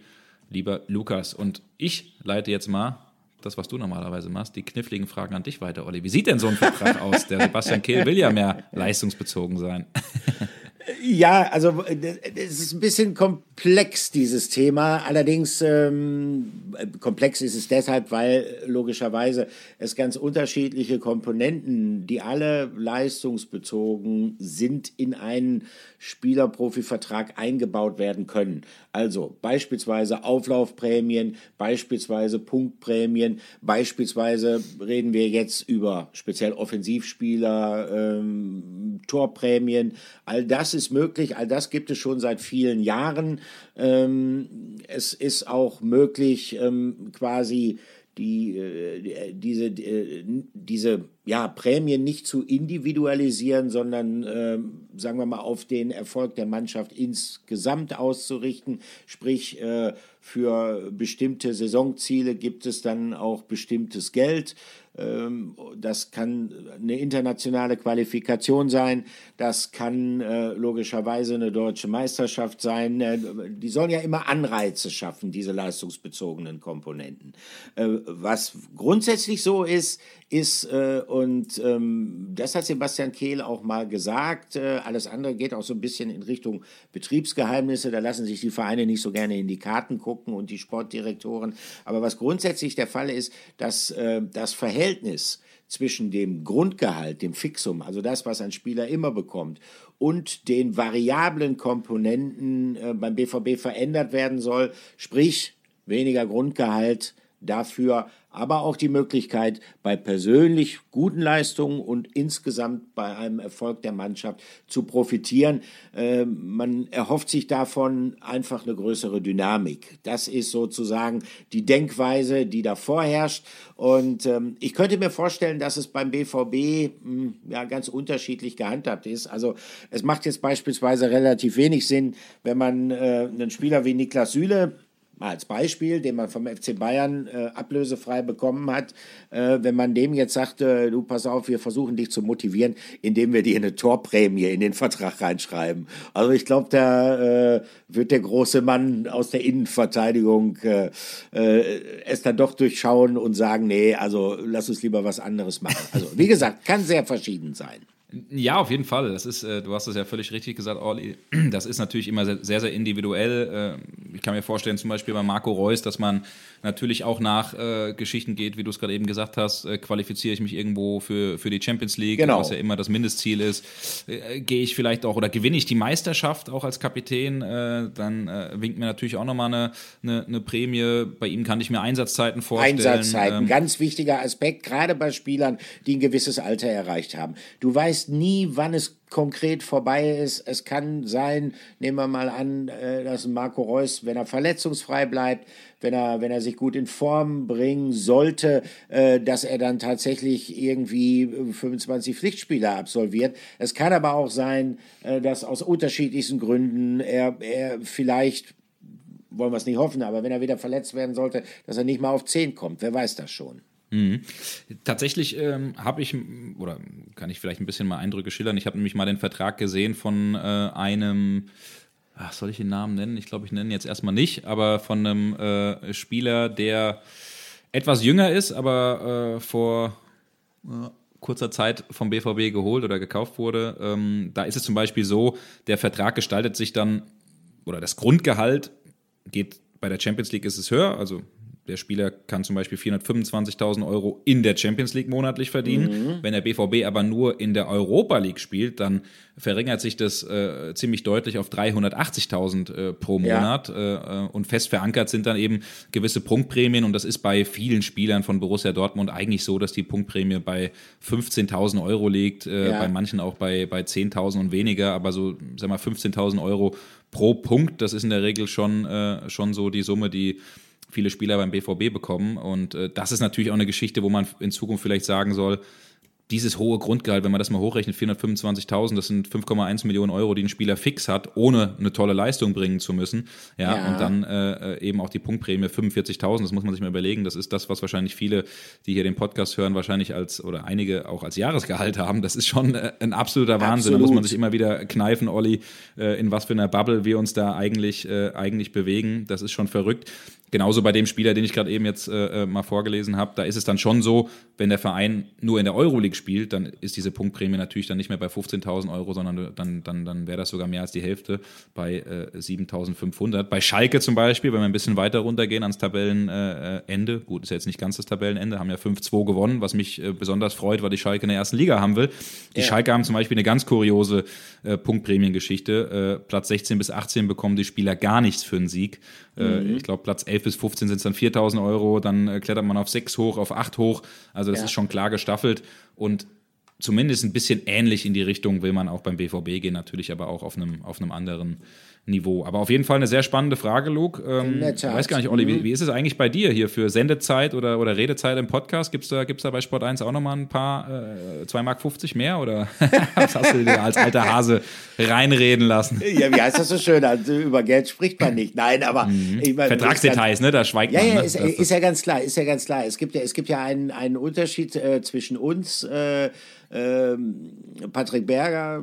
lieber Lukas. Und ich leite jetzt mal das, was du normalerweise machst, die kniffligen Fragen an dich weiter, Olli. Wie sieht denn so ein Vertrag aus? Der Sebastian Kehl will ja mehr leistungsbezogen sein. [LAUGHS] Ja, also es ist ein bisschen komplex, dieses Thema. Allerdings ähm, komplex ist es deshalb, weil logischerweise es ganz unterschiedliche Komponenten, die alle leistungsbezogen sind, in einen Spielerprofivertrag eingebaut werden können. Also beispielsweise Auflaufprämien, beispielsweise Punktprämien, beispielsweise reden wir jetzt über speziell Offensivspieler, ähm, Torprämien. All das ist möglich, all das gibt es schon seit vielen Jahren. Ähm, es ist auch möglich, ähm, quasi die, äh, diese, äh, diese ja, Prämien nicht zu individualisieren, sondern äh, sagen wir mal auf den Erfolg der Mannschaft insgesamt auszurichten. Sprich, äh, für bestimmte Saisonziele gibt es dann auch bestimmtes Geld. Ähm, das kann eine internationale Qualifikation sein, das kann äh, logischerweise eine deutsche Meisterschaft sein. Äh, die sollen ja immer Anreize schaffen, diese leistungsbezogenen Komponenten. Äh, was grundsätzlich so ist, ist, und ähm, das hat Sebastian Kehl auch mal gesagt, alles andere geht auch so ein bisschen in Richtung Betriebsgeheimnisse, da lassen sich die Vereine nicht so gerne in die Karten gucken und die Sportdirektoren. Aber was grundsätzlich der Fall ist, dass das Verhältnis Verhältnis zwischen dem Grundgehalt, dem Fixum, also das, was ein Spieler immer bekommt, und den variablen Komponenten äh, beim BVB verändert werden soll, sprich weniger Grundgehalt, dafür aber auch die Möglichkeit, bei persönlich guten Leistungen und insgesamt bei einem Erfolg der Mannschaft zu profitieren. Äh, man erhofft sich davon einfach eine größere Dynamik. Das ist sozusagen die Denkweise, die da vorherrscht. Und ähm, ich könnte mir vorstellen, dass es beim BVB hm, ja ganz unterschiedlich gehandhabt ist. Also es macht jetzt beispielsweise relativ wenig Sinn, wenn man äh, einen Spieler wie Niklas Süle mal als Beispiel, den man vom FC Bayern äh, ablösefrei bekommen hat, äh, wenn man dem jetzt sagt, äh, du pass auf, wir versuchen dich zu motivieren, indem wir dir eine Torprämie in den Vertrag reinschreiben. Also ich glaube, da äh, wird der große Mann aus der Innenverteidigung äh, äh, es dann doch durchschauen und sagen, nee, also lass uns lieber was anderes machen. Also wie gesagt, kann sehr verschieden sein. Ja, auf jeden Fall. Das ist, äh, du hast es ja völlig richtig gesagt, Orli. [CLEARS THROAT] Das ist natürlich immer sehr, sehr individuell. Äh, ich kann mir vorstellen, zum Beispiel bei Marco Reus, dass man natürlich auch nach äh, Geschichten geht, wie du es gerade eben gesagt hast, äh, qualifiziere ich mich irgendwo für, für die Champions League, genau. was ja immer das Mindestziel ist. Äh, Gehe ich vielleicht auch oder gewinne ich die Meisterschaft auch als Kapitän, äh, dann winkt mir natürlich auch nochmal eine, eine, eine Prämie. Bei ihm kann ich mir Einsatzzeiten vorstellen. Einsatzzeiten, ähm, ganz wichtiger Aspekt, gerade bei Spielern, die ein gewisses Alter erreicht haben. Du weißt nie, wann es konkret vorbei ist. Es kann sein, nehmen wir mal an, äh, dass Marco Reus, wenn er verletzungsfrei bleibt, wenn er, wenn er sich gut in Form bringen sollte, äh, dass er dann tatsächlich irgendwie 25 Pflichtspiele absolviert. Es kann aber auch sein, äh, dass aus unterschiedlichsten Gründen er, er vielleicht wollen wir es nicht hoffen, aber wenn er wieder verletzt werden sollte, dass er nicht mal auf 10 kommt. Wer weiß das schon. Mhm. Tatsächlich ähm, habe ich, oder kann ich vielleicht ein bisschen mal Eindrücke schildern, ich habe nämlich mal den Vertrag gesehen von äh, einem ach, soll ich den Namen nennen? Ich glaube, ich nenne ihn jetzt erstmal nicht, aber von einem äh, Spieler, der etwas jünger ist, aber äh, vor äh, kurzer Zeit vom BVB geholt oder gekauft wurde. Ähm, da ist es zum Beispiel so, der Vertrag gestaltet sich dann, oder das Grundgehalt geht bei der Champions League ist es höher, also der Spieler kann zum Beispiel 425.000 Euro in der Champions League monatlich verdienen. Mhm. Wenn der BVB aber nur in der Europa League spielt, dann verringert sich das äh, ziemlich deutlich auf 380.000 äh, pro Monat. Ja. Äh, und fest verankert sind dann eben gewisse Punktprämien. Und das ist bei vielen Spielern von Borussia Dortmund eigentlich so, dass die Punktprämie bei 15.000 Euro liegt, äh, ja. bei manchen auch bei, bei 10.000 und weniger. Aber so, sag mal, 15.000 Euro pro Punkt, das ist in der Regel schon, äh, schon so die Summe, die viele Spieler beim BVB bekommen. Und äh, das ist natürlich auch eine Geschichte, wo man in Zukunft vielleicht sagen soll, dieses hohe Grundgehalt, wenn man das mal hochrechnet, 425.000, das sind 5,1 Millionen Euro, die ein Spieler fix hat, ohne eine tolle Leistung bringen zu müssen. Ja, ja. und dann äh, eben auch die Punktprämie 45.000, das muss man sich mal überlegen. Das ist das, was wahrscheinlich viele, die hier den Podcast hören, wahrscheinlich als, oder einige auch als Jahresgehalt haben. Das ist schon äh, ein absoluter Wahnsinn. Absolut. Da muss man sich immer wieder kneifen, Olli, äh, in was für einer Bubble wir uns da eigentlich, äh, eigentlich bewegen. Das ist schon verrückt. Genauso bei dem Spieler, den ich gerade eben jetzt äh, äh, mal vorgelesen habe, da ist es dann schon so, wenn der Verein nur in der Euroleague spielt, dann ist diese Punktprämie natürlich dann nicht mehr bei 15.000 Euro, sondern dann, dann, dann wäre das sogar mehr als die Hälfte bei äh, 7.500. Bei Schalke zum Beispiel, wenn wir ein bisschen weiter runtergehen ans Tabellenende, äh, gut, ist ja jetzt nicht ganz das Tabellenende, haben ja 5-2 gewonnen, was mich äh, besonders freut, weil die Schalke in der ersten Liga haben will. Die ja. Schalke haben zum Beispiel eine ganz kuriose äh, Punktprämiengeschichte. Platz 16 bis 18 bekommen die Spieler gar nichts für einen Sieg. Mhm. Ich glaube, Platz 11 11 bis 15 sind es dann 4000 Euro, dann äh, klettert man auf 6 hoch, auf 8 hoch. Also das ja. ist schon klar gestaffelt und zumindest ein bisschen ähnlich in die Richtung will man auch beim BVB gehen, natürlich aber auch auf einem, auf einem anderen Niveau. Aber auf jeden Fall eine sehr spannende Frage, Luke. Ähm, ich weiß gar nicht, Olli, wie, mhm. wie, ist es eigentlich bei dir hier für Sendezeit oder, oder Redezeit im Podcast? Gibt es da, gibt's da bei Sport 1 auch nochmal ein paar, äh, 2,50 Mark mehr oder [LAUGHS] was hast du dir als alter Hase reinreden lassen? ja, wie heißt das so schön? Also, über Geld spricht man nicht. Nein, aber mhm. ich mein, Vertragsdetails, ne? Da schweigt ja, man. Ja, ne? ist, ist, ja ganz klar, ist ja ganz klar. Es gibt ja, es gibt ja einen, einen Unterschied äh, zwischen uns, äh, äh, Patrick Berger,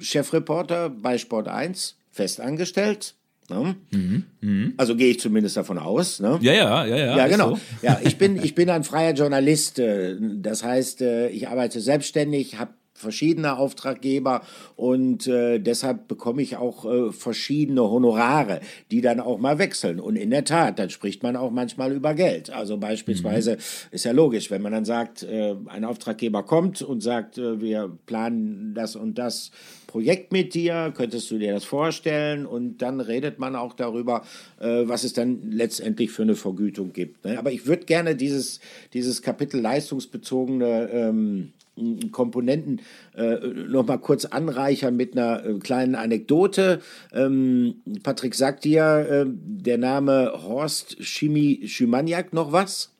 Chefreporter bei Sport 1 festangestellt. Ne? Mhm, mh. Also gehe ich zumindest davon aus. Ne? Ja, ja, ja, ja. Ja, genau. So. Ja, ich bin, ich bin ein freier Journalist. Äh, das heißt, äh, ich arbeite selbstständig, habe verschiedene Auftraggeber und äh, deshalb bekomme ich auch äh, verschiedene Honorare, die dann auch mal wechseln. Und in der Tat, dann spricht man auch manchmal über Geld. Also beispielsweise mhm. ist ja logisch, wenn man dann sagt, äh, ein Auftraggeber kommt und sagt, äh, wir planen das und das Projekt mit dir, könntest du dir das vorstellen? Und dann redet man auch darüber, äh, was es dann letztendlich für eine Vergütung gibt. Ne? Aber ich würde gerne dieses, dieses Kapitel leistungsbezogene ähm, Komponenten äh, noch mal kurz anreichern mit einer äh, kleinen Anekdote. Ähm, Patrick, sagt dir äh, der Name Horst Schimi Schimaniak noch was?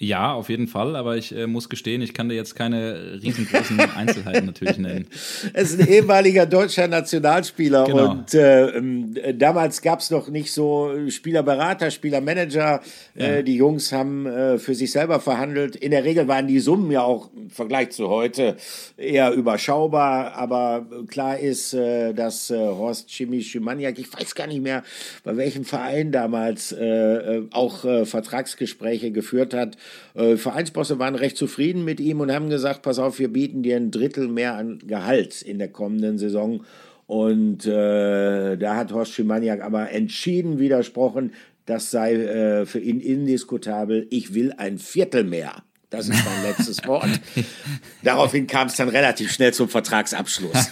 Ja, auf jeden Fall, aber ich äh, muss gestehen, ich kann dir jetzt keine riesengroßen [LAUGHS] Einzelheiten natürlich nennen. Es ist ein ehemaliger deutscher Nationalspieler genau. und äh, ähm, damals gab es noch nicht so Spielerberater, Spielermanager. Ja. Äh, die Jungs haben äh, für sich selber verhandelt. In der Regel waren die Summen ja auch im Vergleich zu heute eher überschaubar, aber klar ist, äh, dass äh, Horst Chimi Schimaniak, ich weiß gar nicht mehr, bei welchem Verein damals auch Vertragsgespräche geführt hat äh, Vereinsbosse waren recht zufrieden mit ihm und haben gesagt, pass auf, wir bieten dir ein Drittel mehr an Gehalt in der kommenden Saison. Und äh, da hat Horst Schimaniak aber entschieden widersprochen, das sei äh, für ihn indiskutabel. Ich will ein Viertel mehr. Das ist mein letztes Wort. Daraufhin kam es dann relativ schnell zum Vertragsabschluss.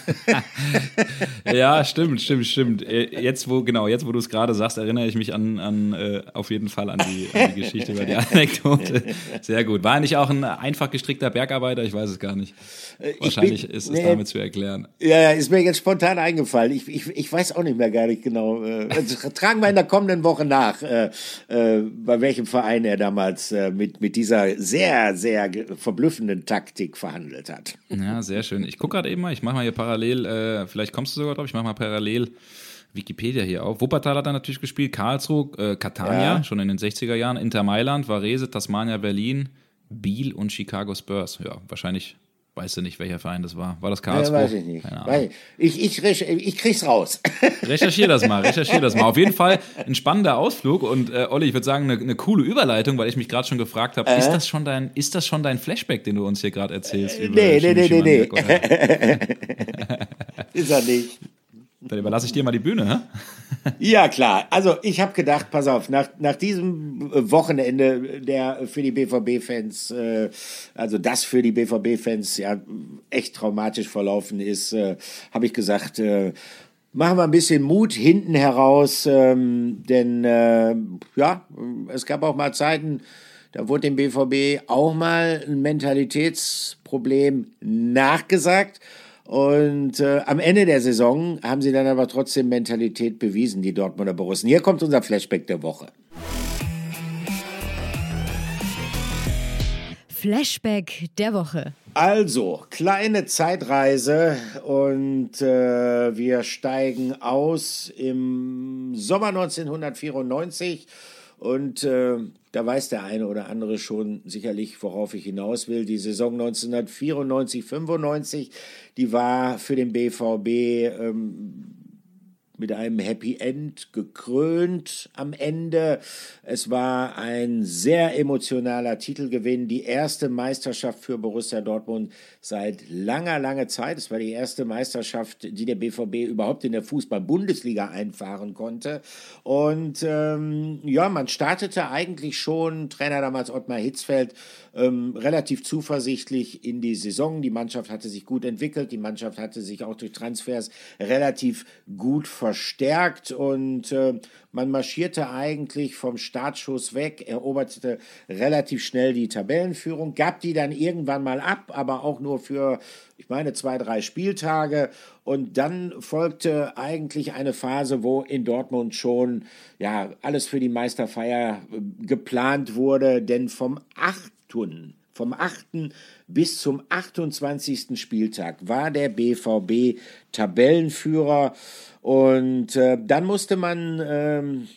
[LAUGHS] ja, stimmt, stimmt, stimmt. Äh, jetzt, wo, genau, jetzt, wo du es gerade sagst, erinnere ich mich an, an äh, auf jeden Fall an die, an die Geschichte über die [LAUGHS] Anekdote. Sehr gut. War er nicht auch ein einfach gestrickter Bergarbeiter? Ich weiß es gar nicht. Äh, Wahrscheinlich bin, ist es nee, damit zu erklären. Ja, ja, ist mir jetzt spontan eingefallen. Ich, ich, ich weiß auch nicht mehr gar nicht genau. Also, [LAUGHS] tragen wir in der kommenden Woche nach, äh, äh, bei welchem Verein er damals mit, mit dieser sehr sehr, verblüffenden Taktik verhandelt hat. Ja, sehr schön. Ich gucke gerade eben mal, ich mache mal hier parallel, äh, vielleicht kommst du sogar drauf, ich mache mal parallel Wikipedia hier auf. Wuppertal hat er natürlich gespielt, Karlsruhe, äh, Catania, ja. schon in den 60er Jahren, Inter Mailand, Varese, Tasmania, Berlin, Biel und Chicago Spurs. Ja, wahrscheinlich Weißt du nicht, welcher Verein das war? War das Karlsruhe? Ja, weiß ich nicht. Ich, ich, ich, ich krieg's raus. [LAUGHS] Recherchier das mal, recherchier das mal. Auf jeden Fall ein spannender Ausflug und äh, Olli, ich würde sagen, eine, eine, coole Überleitung, weil ich mich gerade schon gefragt habe, äh? ist, das schon dein, ist das schon dein Flashback, den du uns hier gerade erzählst? Äh, nee, nee, nee, nee, nee. [LAUGHS] ist er nicht. Dann überlasse ich dir mal die Bühne, hä? ja, klar. Also ich habe gedacht, pass auf, nach, nach diesem Wochenende, der für die BVB-Fans, äh, also das für die BVB-Fans ja echt traumatisch verlaufen ist, äh, habe ich gesagt, äh, machen wir ein bisschen Mut hinten heraus, ähm, denn äh, ja, es gab auch mal Zeiten, da wurde dem BVB auch mal ein Mentalitätsproblem nachgesagt. Und äh, am Ende der Saison haben sie dann aber trotzdem Mentalität bewiesen, die Dortmunder Borussen. Hier kommt unser Flashback der Woche. Flashback der Woche. Also, kleine Zeitreise und äh, wir steigen aus im Sommer 1994 und äh, da weiß der eine oder andere schon sicherlich, worauf ich hinaus will. Die Saison 1994, 95, die war für den BVB ähm, mit einem Happy End gekrönt am Ende. Es war ein sehr emotionaler Titelgewinn, die erste Meisterschaft für Borussia Dortmund seit langer, langer Zeit. Es war die erste Meisterschaft, die der BVB überhaupt in der Fußball-Bundesliga einfahren konnte. Und ähm, ja, man startete eigentlich schon, Trainer damals Ottmar Hitzfeld, ähm, relativ zuversichtlich in die Saison. Die Mannschaft hatte sich gut entwickelt, die Mannschaft hatte sich auch durch Transfers relativ gut verstärkt und äh, man marschierte eigentlich vom Startschuss weg, eroberte relativ schnell die Tabellenführung, gab die dann irgendwann mal ab, aber auch nur für, ich meine, zwei, drei Spieltage. Und dann folgte eigentlich eine Phase, wo in Dortmund schon ja, alles für die Meisterfeier äh, geplant wurde, denn vom 8. Vom 8. bis zum 28. Spieltag war der BVB Tabellenführer und äh, dann musste man ähm,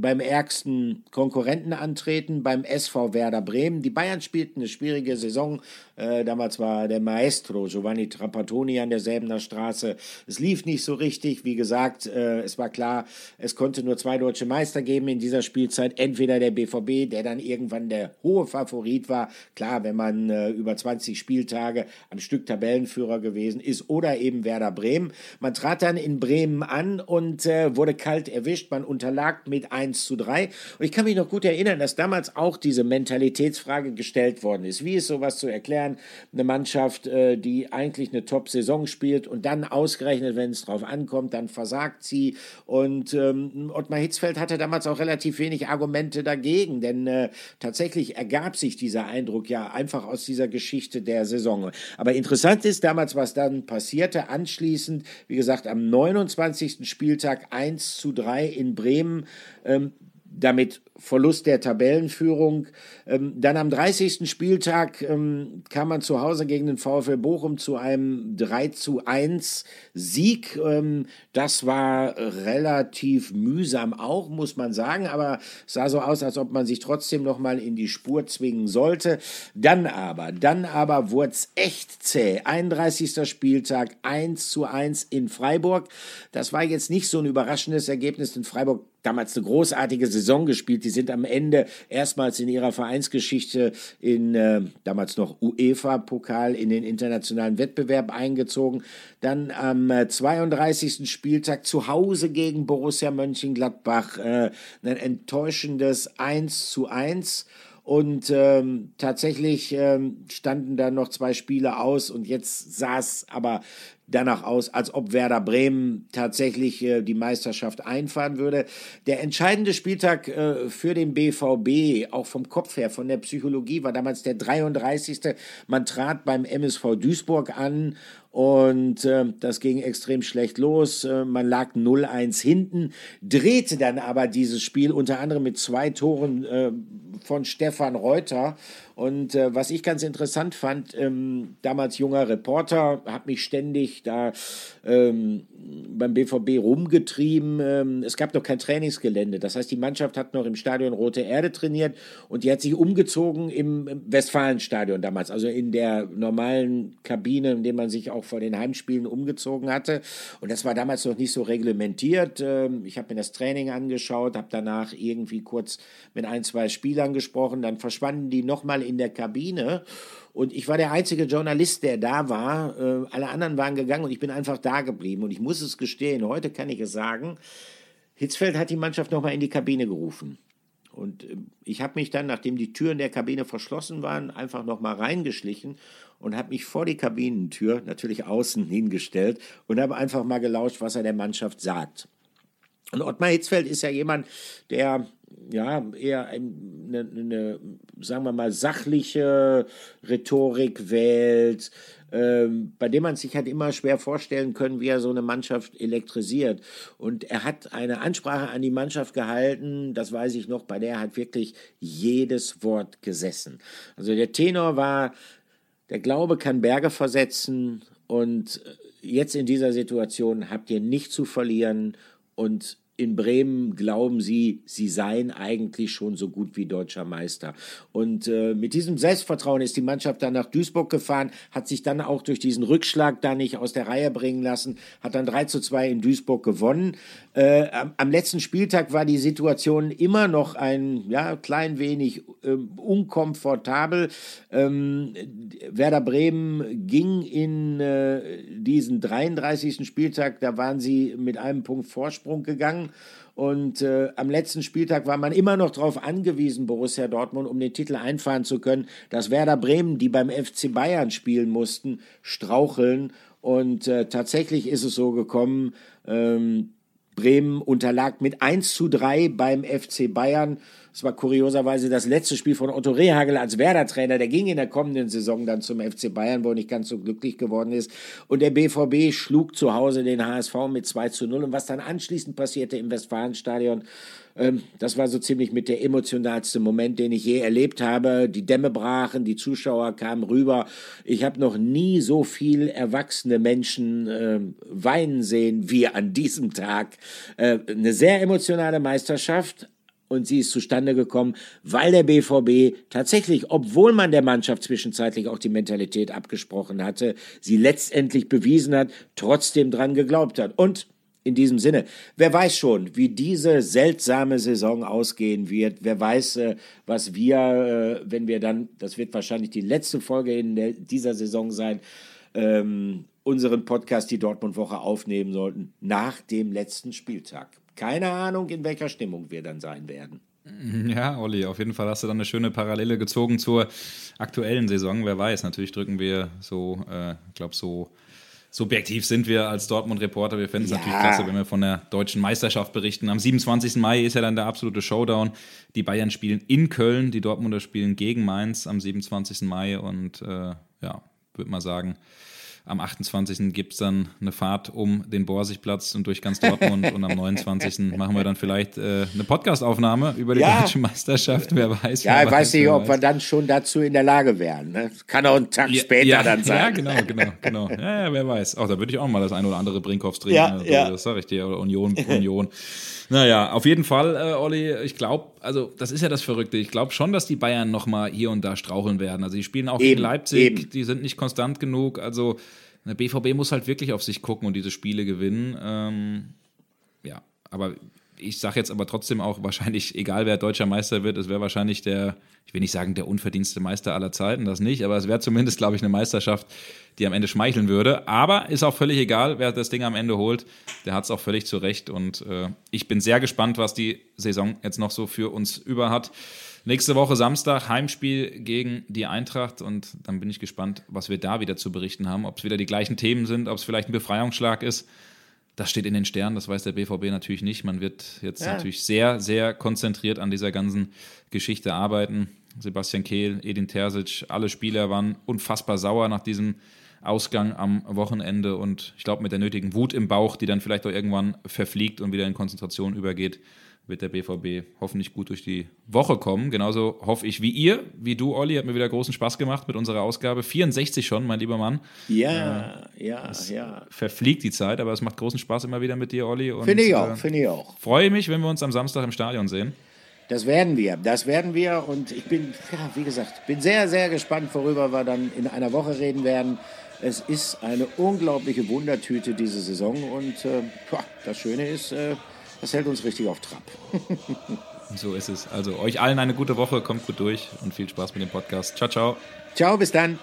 beim ärgsten Konkurrenten antreten, beim SV Werder Bremen. Die Bayern spielten eine schwierige Saison. Äh, damals war der Maestro Giovanni Trapattoni an der Säbener Straße. Es lief nicht so richtig. Wie gesagt, äh, es war klar, es konnte nur zwei deutsche Meister geben in dieser Spielzeit. Entweder der BVB, der dann irgendwann der hohe Favorit war. Klar, wenn man äh, über 20 Spieltage am Stück Tabellenführer gewesen ist. Oder eben Werder Bremen. Man trat dann in Bremen an und äh, wurde kalt erwischt. Man unterlag mit 1 zu 3. Und ich kann mich noch gut erinnern, dass damals auch diese Mentalitätsfrage gestellt worden ist. Wie ist sowas zu erklären? Eine Mannschaft, äh, die eigentlich eine Top-Saison spielt und dann ausgerechnet, wenn es drauf ankommt, dann versagt sie. Und ähm, Ottmar Hitzfeld hatte damals auch relativ wenig Argumente dagegen, denn äh, tatsächlich ergab sich dieser Eindruck ja einfach aus dieser Geschichte der Saison. Aber interessant ist damals, was dann passierte. Anschließend, wie gesagt, am 29. Spieltag 1 zu 3 in Bremen ähm, damit Verlust der Tabellenführung. Ähm, dann am 30. Spieltag ähm, kam man zu Hause gegen den VfL Bochum zu einem 3 zu 1 Sieg. Ähm, das war relativ mühsam auch, muss man sagen, aber es sah so aus, als ob man sich trotzdem noch mal in die Spur zwingen sollte. Dann aber, dann aber wurde es echt zäh. 31. Spieltag 1 zu 1 in Freiburg. Das war jetzt nicht so ein überraschendes Ergebnis, denn Freiburg damals eine großartige Saison gespielt. Die sind am Ende erstmals in ihrer Vereinsgeschichte in äh, damals noch UEFA-Pokal in den internationalen Wettbewerb eingezogen. Dann am äh, 32. Spieltag zu Hause gegen Borussia Mönchengladbach äh, ein enttäuschendes 1 zu 1. Und ähm, tatsächlich ähm, standen da noch zwei Spiele aus und jetzt sah es aber danach aus, als ob Werder Bremen tatsächlich äh, die Meisterschaft einfahren würde. Der entscheidende Spieltag äh, für den BVB, auch vom Kopf her, von der Psychologie, war damals der 33. Man trat beim MSV Duisburg an und äh, das ging extrem schlecht los. Äh, man lag 0-1 hinten, drehte dann aber dieses Spiel unter anderem mit zwei Toren äh, von Stefan Reuter. Und äh, was ich ganz interessant fand, ähm, damals junger Reporter, habe mich ständig da ähm, beim BVB rumgetrieben. Ähm, es gab noch kein Trainingsgelände. Das heißt, die Mannschaft hat noch im Stadion Rote Erde trainiert und die hat sich umgezogen im Westfalenstadion damals, also in der normalen Kabine, in der man sich auch vor den Heimspielen umgezogen hatte. Und das war damals noch nicht so reglementiert. Ähm, ich habe mir das Training angeschaut, habe danach irgendwie kurz mit ein, zwei Spielern gesprochen. Dann verschwanden die nochmal in der Kabine. Und ich war der einzige Journalist, der da war. Äh, alle anderen waren gegangen und ich bin einfach da geblieben. Und ich muss es gestehen, heute kann ich es sagen, Hitzfeld hat die Mannschaft nochmal in die Kabine gerufen. Und äh, ich habe mich dann, nachdem die Türen der Kabine verschlossen waren, einfach nochmal reingeschlichen und habe mich vor die Kabinentür, natürlich außen hingestellt und habe einfach mal gelauscht, was er der Mannschaft sagt. Und Ottmar Hitzfeld ist ja jemand, der ja eher eine, eine, sagen wir mal, sachliche Rhetorik wählt, ähm, bei dem man sich halt immer schwer vorstellen können, wie er so eine Mannschaft elektrisiert. Und er hat eine Ansprache an die Mannschaft gehalten, das weiß ich noch, bei der er hat wirklich jedes Wort gesessen. Also der Tenor war, der Glaube kann Berge versetzen und jetzt in dieser Situation habt ihr nicht zu verlieren und in Bremen glauben sie, sie seien eigentlich schon so gut wie deutscher Meister. Und äh, mit diesem Selbstvertrauen ist die Mannschaft dann nach Duisburg gefahren, hat sich dann auch durch diesen Rückschlag da nicht aus der Reihe bringen lassen, hat dann 3 zu 2 in Duisburg gewonnen. Äh, am, letzten Spieltag war die Situation immer noch ein ja, klein wenig äh, unkomfortabel. Ähm, Werder Bremen ging in äh, diesen 33. Spieltag, da waren sie mit einem Punkt Vorsprung gegangen. Und äh, am letzten Spieltag war man immer noch darauf angewiesen, Borussia Dortmund, um den Titel einfahren zu können, dass Werder Bremen, die beim FC Bayern spielen mussten, straucheln. Und äh, tatsächlich ist es so gekommen, ähm, Bremen unterlag mit 1 zu 3 beim FC Bayern. Es war kurioserweise das letzte Spiel von Otto Rehagel als Werder-Trainer. Der ging in der kommenden Saison dann zum FC Bayern, wo er nicht ganz so glücklich geworden ist. Und der BVB schlug zu Hause den HSV mit 2 zu 0. Und was dann anschließend passierte im Westfalenstadion, ähm, das war so ziemlich mit der emotionalste Moment, den ich je erlebt habe. Die Dämme brachen, die Zuschauer kamen rüber. Ich habe noch nie so viel erwachsene Menschen äh, weinen sehen wie an diesem Tag. Äh, eine sehr emotionale Meisterschaft, und sie ist zustande gekommen, weil der BVB tatsächlich, obwohl man der Mannschaft zwischenzeitlich auch die Mentalität abgesprochen hatte, sie letztendlich bewiesen hat, trotzdem dran geglaubt hat. Und in diesem Sinne, wer weiß schon, wie diese seltsame Saison ausgehen wird. Wer weiß, äh, was wir, äh, wenn wir dann, das wird wahrscheinlich die letzte Folge in dieser Saison sein, ähm, unseren Podcast, die Dortmund-Woche, aufnehmen sollten, nach dem letzten Spieltag. Keine Ahnung, in welcher Stimmung wir dann sein werden. [LAUGHS] Ja, Olli, auf jeden Fall hast du dann eine schöne Parallele gezogen zur aktuellen Saison. Wer weiß, natürlich drücken wir so, ich äh, glaube, so subjektiv sind wir als Dortmund-Reporter. Wir fänden es ja. natürlich klasse, wenn wir von der deutschen Meisterschaft berichten. Am 27. Mai ist ja dann der absolute Showdown. Die Bayern spielen in Köln, die Dortmunder spielen gegen Mainz am 27. Mai und äh, ja, würde mal sagen, am 28. gibt es dann eine Fahrt um den Borsigplatz und durch ganz Dortmund. und am 29. [LAUGHS] machen wir dann vielleicht äh, eine Podcastaufnahme über die ja. deutsche Meisterschaft. Wer weiß. Ja, ich weiß nicht, ob wir dann schon dazu in der Lage wären. Ne? Kann auch ein Tag ja, später ja, dann [LAUGHS] sein. Ja, genau, genau, genau. Ja, wer weiß. Auch da würde ich auch mal das ein oder andere Brinkhoffs trinken. Ja, also. Das sage ich dir. Oder Union, [LAUGHS] Union. Naja, auf jeden Fall, äh, Olli, ich glaube, also das ist ja das Verrückte. Ich glaube schon, dass die Bayern nochmal hier und da straucheln werden. Also die spielen auch eben, gegen Leipzig, eben. die sind nicht konstant genug. Also der BVB muss halt wirklich auf sich gucken und diese Spiele gewinnen. Ähm, ja, aber ich sage jetzt aber trotzdem auch wahrscheinlich, [LAUGHS] egal wer deutscher Meister wird, es wäre wahrscheinlich der, ich will nicht sagen der unverdienste Meister aller Zeiten, das nicht, aber es wäre zumindest, glaube ich, eine Meisterschaft, die am Ende schmeicheln würde. Aber ist auch völlig egal, wer das Ding am Ende holt, der hat es auch völlig zurecht und äh, ich bin sehr gespannt, was die Saison jetzt noch so für uns über hat. Nächste Woche Samstag Heimspiel gegen die Eintracht und dann bin ich gespannt, was wir da wieder zu berichten haben. Ob es wieder die gleichen Themen sind, ob es vielleicht ein Befreiungsschlag ist. Das steht in den Sternen, das weiß der BVB natürlich nicht. Man wird jetzt ja. natürlich sehr, sehr konzentriert an dieser ganzen Geschichte arbeiten. Sebastian Kehl, Edin Terzic, alle Spieler waren unfassbar sauer nach diesem Ausgang am Wochenende und ich glaube mit der nötigen Wut im Bauch, die dann vielleicht auch irgendwann verfliegt und wieder in Konzentration übergeht, wird der BVB hoffentlich gut durch die Woche kommen. Genauso hoffe ich wie ihr, wie du, Olli. Hat mir wieder großen Spaß gemacht mit unserer Ausgabe. 64 schon, mein lieber Mann. Ja, äh, ja, ja. Verfliegt die Zeit, aber es macht großen Spaß immer wieder mit dir, Olli. Finde ich auch, äh, finde ich auch. Freue mich, wenn wir uns am Samstag im Stadion sehen. Das werden wir, das werden wir. Und ich bin, ja, wie gesagt, bin sehr, sehr gespannt, worüber wir dann in einer Woche reden werden. Es ist eine unglaubliche Wundertüte diese Saison und äh, das Schöne ist, äh, das hält uns richtig auf Trab. [LAUGHS] so ist es. Also euch allen eine gute Woche, kommt gut durch und viel Spaß mit dem Podcast. Ciao, ciao. Ciao, bis dann.